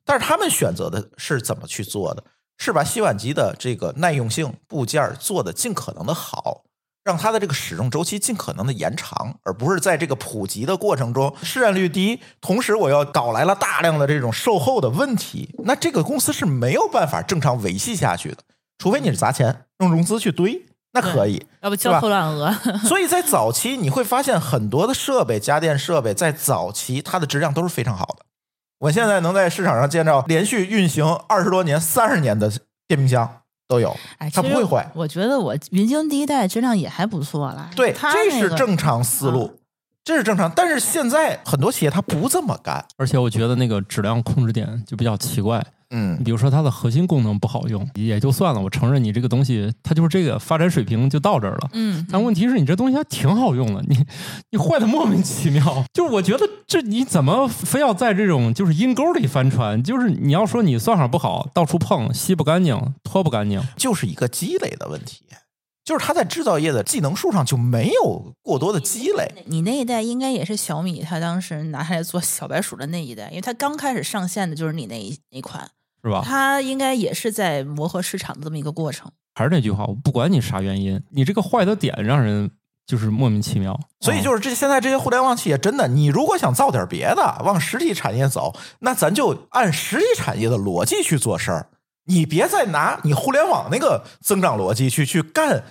但是他们选择的是怎么去做的？是把洗碗机的这个耐用性部件做的尽可能的好，让它的这个使用周期尽可能的延长，而不是在这个普及的过程中市占率低，同时我要搞来了大量的这种售后的问题，那这个公司是没有办法正常维系下去的，除非你是砸钱用融资去堆，那可以。要不焦头烂额。所以在早期你会发现很多的设备，家电设备在早期它的质量都是非常好的。我现在能在市场上见到连续运行二十多年、三十年的电冰箱都有，哎，它不会坏。我觉得我云鲸第一代质量也还不错啦。对，它这那个是正常思啊路，这是正常。但是现在很多企业它不这么干，而且我觉得那个质量控制点就比较奇怪，嗯，比如说它的核心功能不好用，也就算了，我承认你这个东西它就是这个发展水平就到这儿了。嗯，但问题是你这东西还挺好用的，你你坏的莫名其妙。就是我觉得这你怎么非要在这种就是阴沟里翻船？就是你要说你算法不好，到处碰，吸不干净，拖不干净，就是一个积累的问题。就是它在制造业的技能树上就没有过多的积累，你那一代应该也是小米，它当时拿下来做小白鼠的那一代，因为它刚开始上线的就是你那一那款，是吧？它应该也是在磨合市场的这么一个过程。还是那句话，我不管你啥原因，你这个坏的点让人就是莫名其妙。所以就是这现在这些互联网企业真的，你如果想造点别的，往实体产业走，那咱就按实体产业的逻辑去做事儿，你别再拿你互联网那个增长逻辑去去干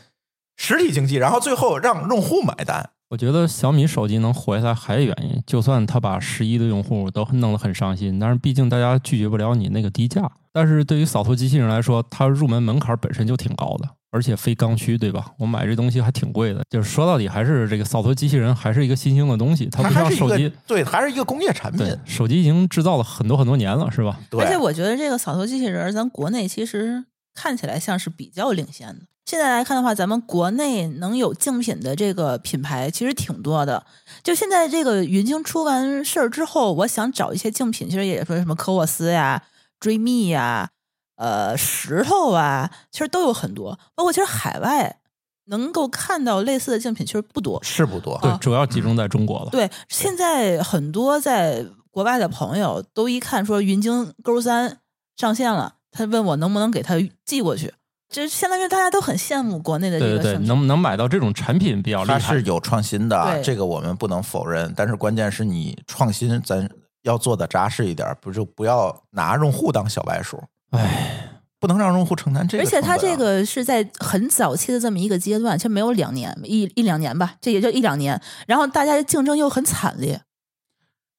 实体经济，然后最后让用户买单。我觉得小米手机能活下来还有原因，就算它把十一的用户都弄得很伤心，但是毕竟大家拒绝不了你那个低价。但是对于扫头机器人来说，它入门门槛本身就挺高的，而且非刚需，对吧？我买这东西还挺贵的。就是说到底，还是这个扫头机器人还是一个新兴的东西，它不像手机。对，还是一个工业产品对。，手机已经制造了很多很多年了，是吧？对，而且我觉得这个扫头机器人，咱国内其实看起来像是比较领先的。现在来看的话，咱们国内能有竞品的这个品牌其实挺多的。就现在这个云鲸出完事儿之后，我想找一些竞品，其实也说什么科沃斯呀、追觅呀、呃石头啊，其实都有很多。包括其实海外能够看到类似的竞品其实不多。是不多。对，啊主要集中在中国了。对，现在很多在国外的朋友都一看说云鲸勾三上线了，他问我能不能给他寄过去，这相当于大家都很羡慕国内的这对对对，个。能能买到这种产品比较厉害它是。有创新的，对这个我们不能否认。但是关键是你创新，咱要做的扎实一点，不就不要拿用户当小白鼠，唉，不能让用户承担这个而且。它这个是在很早期的这么一个阶段，其实没有两年，一一两年吧，这也就一两年。然后大家竞争又很惨烈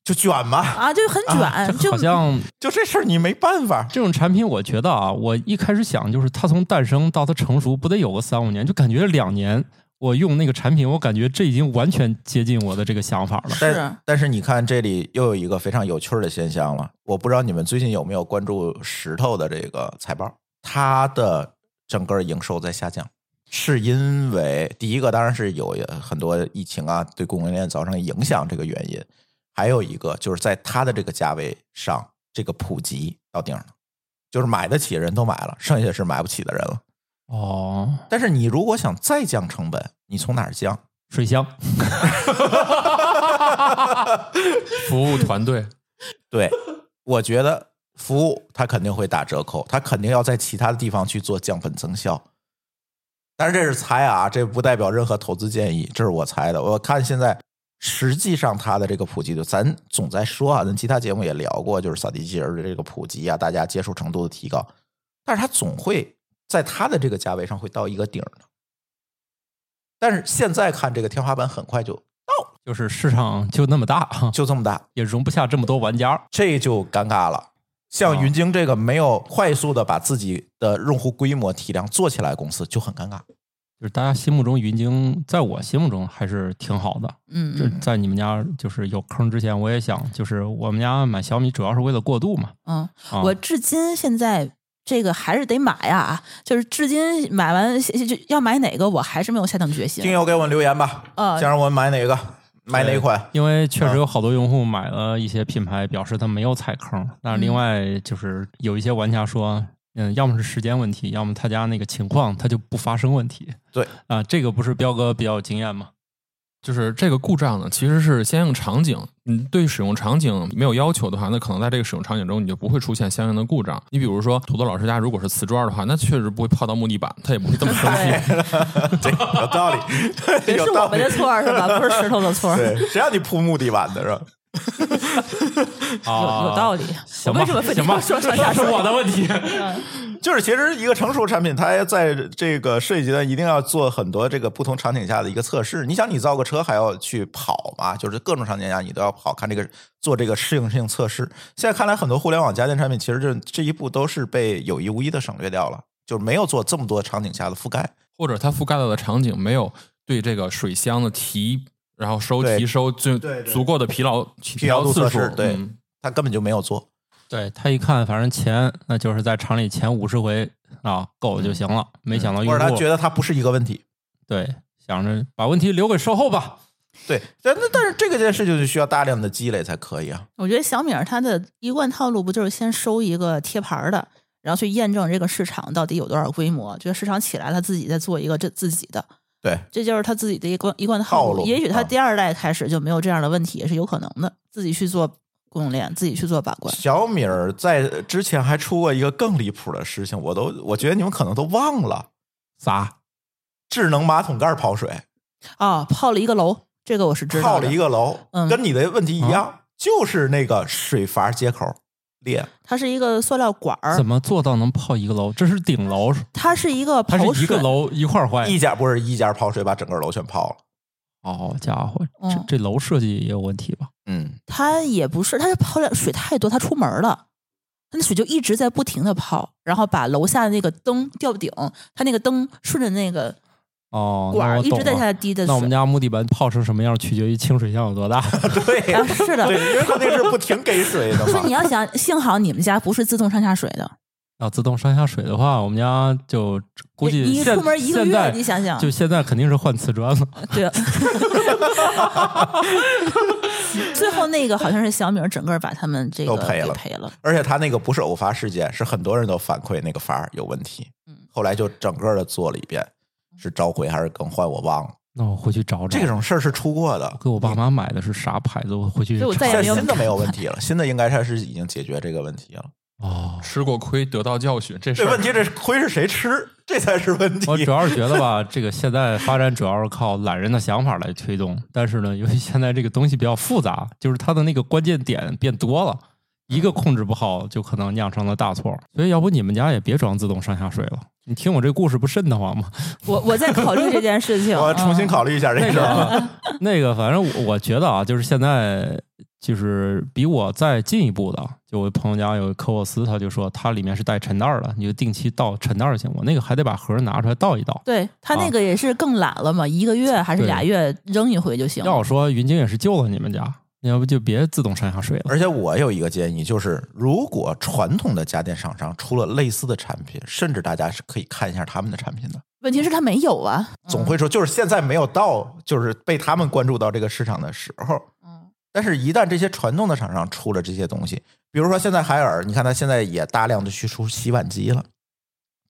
就卷嘛，啊，就很卷，就好像就这事儿你没办法。这种产品，我觉得啊，我一开始想就是它从诞生到它成熟，不得有个三五年，就感觉两年。我用那个产品，我感觉这已经完全接近我的这个想法了。是但但是你看，这里又有一个非常有趣儿的现象了。我不知道你们最近有没有关注石头的这个财报，它的整个营收在下降，是因为第一个当然是有很多疫情啊对供应链造成影响这个原因，还有一个就是在它的这个价位上，这个普及到顶了，就是买得起的人都买了，剩下是买不起的人了。哦，但是你如果想再降成本，你从哪儿降？水箱，服务团队对，我觉得服务它肯定会打折扣，它肯定要在其他的地方去做降本增效。但是这是猜啊，这不代表任何投资建议，这是我猜的。我看现在实际上它的这个普及度，咱总在说啊，咱其他节目也聊过，就是扫地机器人的这个普及啊，大家接受程度的提高，但是它总会在它的这个价位上会到一个顶儿的。但是现在看这个天花板很快就到就是市场就那么大，就这么大，也容不下这么多玩家。这就尴尬了。像哦云鲸这个没有快速的把自己的用户规模体量做起来，公司就很尴尬。就是大家心目中云鲸，在我心目中还是挺好的。嗯，在你们家就是有坑之前，我也想，就是我们家买小米主要是为了过渡嘛。嗯，啊、我至今现在这个还是得买呀，就是至今买完就要买哪个，我还是没有下定决心听。友给我们留言吧，呃想让我们买哪个，买哪款？因为确啊实有好多用户买了一些品牌，表示他没有踩坑。那另外就是有一些玩家说，嗯，要么是时间问题，要么他家那个情况他就不发生问题。对啊，这个不是彪哥比较有经验吗？就是这个故障呢，其实是相应场景，你对使用场景没有要求的话，那可能在这个使用场景中你就不会出现相应的故障。你比如说土豆老师家如果是瓷砖的话，那确实不会泡到木地板，他也不会这么生气。这有道理 也是有道理我们的。错是吧？不是石头的错谁让你铺木地板的是吧？啊，有道理。我行吧为什么非得行吧要说上下水？是我的问题。就是其实一个成熟产品，它在这个设计阶段一定要做很多这个不同场景下的一个测试。你想，你造个车还要去跑嘛？就是各种场景下你都要跑，看这个做这个适应性测试。现在看来，很多互联网家电产品其实这这一步都是被有意无意的省略掉了，就是没有做这么多场景下的覆盖。或者它覆盖到的场景没有对这个水箱的提，然后收对提收就足够的疲劳疲劳次数，对嗯它根本就没有做。对他一看，反正钱那就是在厂里前五十回啊够就行了。没想到用户或者他觉得他不是一个问题。对想着把问题留给售后吧。对，但但但是这个件事就是需要大量的积累才可以啊。我觉得小米儿它的一贯套路不就是先收一个贴牌儿的，然后去验证这个市场到底有多少规模，觉得市场起来，他自己再做一个这自己的，对，这就是他自己的一贯一贯的套路也许他啊第二代开始就没有这样的问题，也是有可能的，自己去做供应链，自己去做把关。小米儿在之前还出过一个更离谱的事情，我都我觉得你们可能都忘了，啥？智能马桶盖泡水，啊，泡了一个楼，这个我是知道的。泡了一个楼，嗯跟你的问题一样，就是那个水阀接口裂。它是一个塑料管儿怎，么做到能泡一个楼？这是顶楼，它是一个它是一个，楼一块儿坏。一家不是一家泡水把整个楼全泡了。好家伙，嗯这这楼设计也有问题吧？嗯，它也不是，它是泡了水太多，它出门了。它那水就一直在不停的泡，然后把楼下的那个灯吊顶，它那个灯顺着那个哦，管一直在。下滴的水。那我们家木地板泡成什么样，取决于清水箱有多大。对啊，是的，对，因为它那是不停给水的嘛 所以你。要想，幸好你们家不是自动上下水的，要自动上下水的话，我们家就估计你你现出门一个月，你想想，就现在肯定是换瓷砖了。对。啊最后那个好像是小米儿整个把他们这个都赔了赔了。而且他那个不是偶发事件，是很多人都反馈那个阀有问题嗯，后来就整个的做了一遍，是召回还是更换我忘了。那我回去找找。这种事儿是出过的，给我爸妈买的是啥牌子？我回去所以我查再也没有现在新的没有问题了，新的应该它是已经解决这个问题了。哦。吃过亏得到教训，这是这问题这亏是谁吃，这才是问题。我主要是觉得吧，这个现在发展主要是靠懒人的想法来推动，但是呢，由于现在这个东西比较复杂，就是它的那个关键点变多了，一个控制不好，就可能酿成了大错。所以，要不你们家也别装自动上下水了。你听我这故事不瘆得慌吗？我我在考虑这件事情，我重新考虑一下这个事儿。啊 那个，反正我我觉得啊，就是现在就是比我再进一步的，就我朋友家有科沃斯，他就说它里面是带沉袋儿的，你就定期倒沉袋儿就行。我那个还得把盒儿拿出来倒一倒。对他那个也是更懒了嘛，一个月还是俩月扔一回就行。要我说，云鲸也是救了你们家，要不就别自动上下水了。而且我有一个建议，就是如果传统的家电厂商出了类似的产品，甚至大家是可以看一下他们的产品的。问题是他没有啊，总会说，就是现在没有到，就是被他们关注到这个市场的时候。嗯，但是，一旦这些传统的厂商出了这些东西，比如说现在海尔，你看它现在也大量的去出洗碗机了。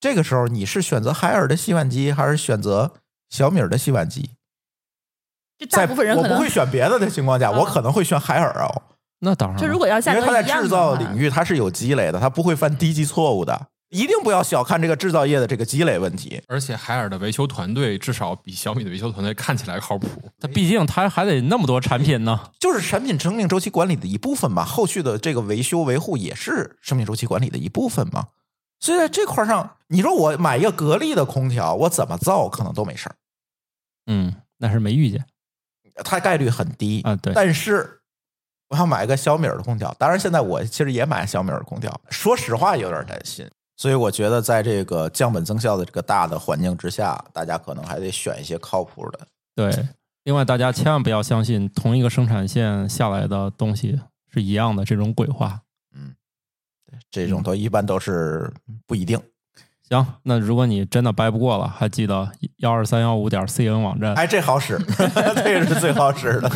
这个时候，你是选择海尔的洗碗机，还是选择小米儿的洗碗机？就大在部分人可能我不会选别的的情况下，嗯我可能会选海尔哦，那当然了，就如果要价因为它在格一样的制造话领域他是有积累的，他不会犯低级错误的。一定不要小看这个制造业的这个积累问题。而且海尔的维修团队至少比小米的维修团队看起来靠谱。它毕竟它还得那么多产品呢。就是产品生命周期管理的一部分嘛，后续的这个维修维护也是生命周期管理的一部分嘛。所以在这块儿上，你说我买一个格力的空调，我怎么造可能都没事儿，嗯，那是没遇见它概率很低啊对但是我想买个小米儿的空调，当然现在我其实也买小米儿的空调，说实话有点担心。所以我觉得在这个降本增效的这个大的环境之下，大家可能还得选一些靠谱的。对。另外，大家千万不要相信同一个生产线下来的东西是一样的这种鬼话。嗯这种都一般都是不一定。行，那如果你真的掰不过了，还记得幺二三幺五点 cn 网站，哎，这好使，这个是最好使的。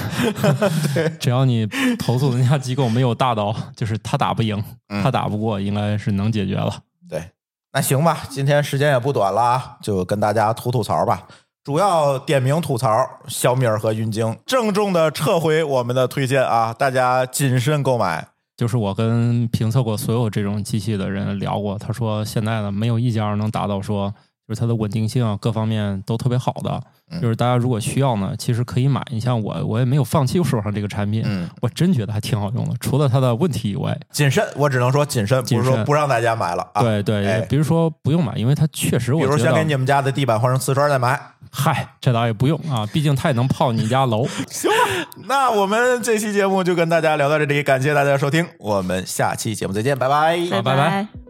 对只要你投诉人家机构没有大刀就是他打不赢，嗯他打不过，应该是能解决了。对，那行吧，今天时间也不短了啊，就跟大家吐吐槽吧。主要点名吐槽小米儿和云鲸，郑重的撤回我们的推荐啊，大家谨慎购买。就是我跟评测过所有这种机器的人聊过，他说现在呢没有一家能达到说就是它的稳定性啊各方面都特别好的。嗯就是大家如果需要呢，其实可以买。你像我，我也没有放弃手上这个产品，嗯，我真觉得还挺好用的。除了它的问题以外，谨慎，我只能说谨慎，不是说不让大家买了啊。对对，哎比如说不用买，因为它确实我觉得，如先给你们家的地板换成瓷砖再买。嗨，这倒也不用啊，毕竟它也能泡你家楼。行吧，那我们这期节目就跟大家聊到这里，感谢大家收听，我们下期节目再见，拜拜。好拜拜拜。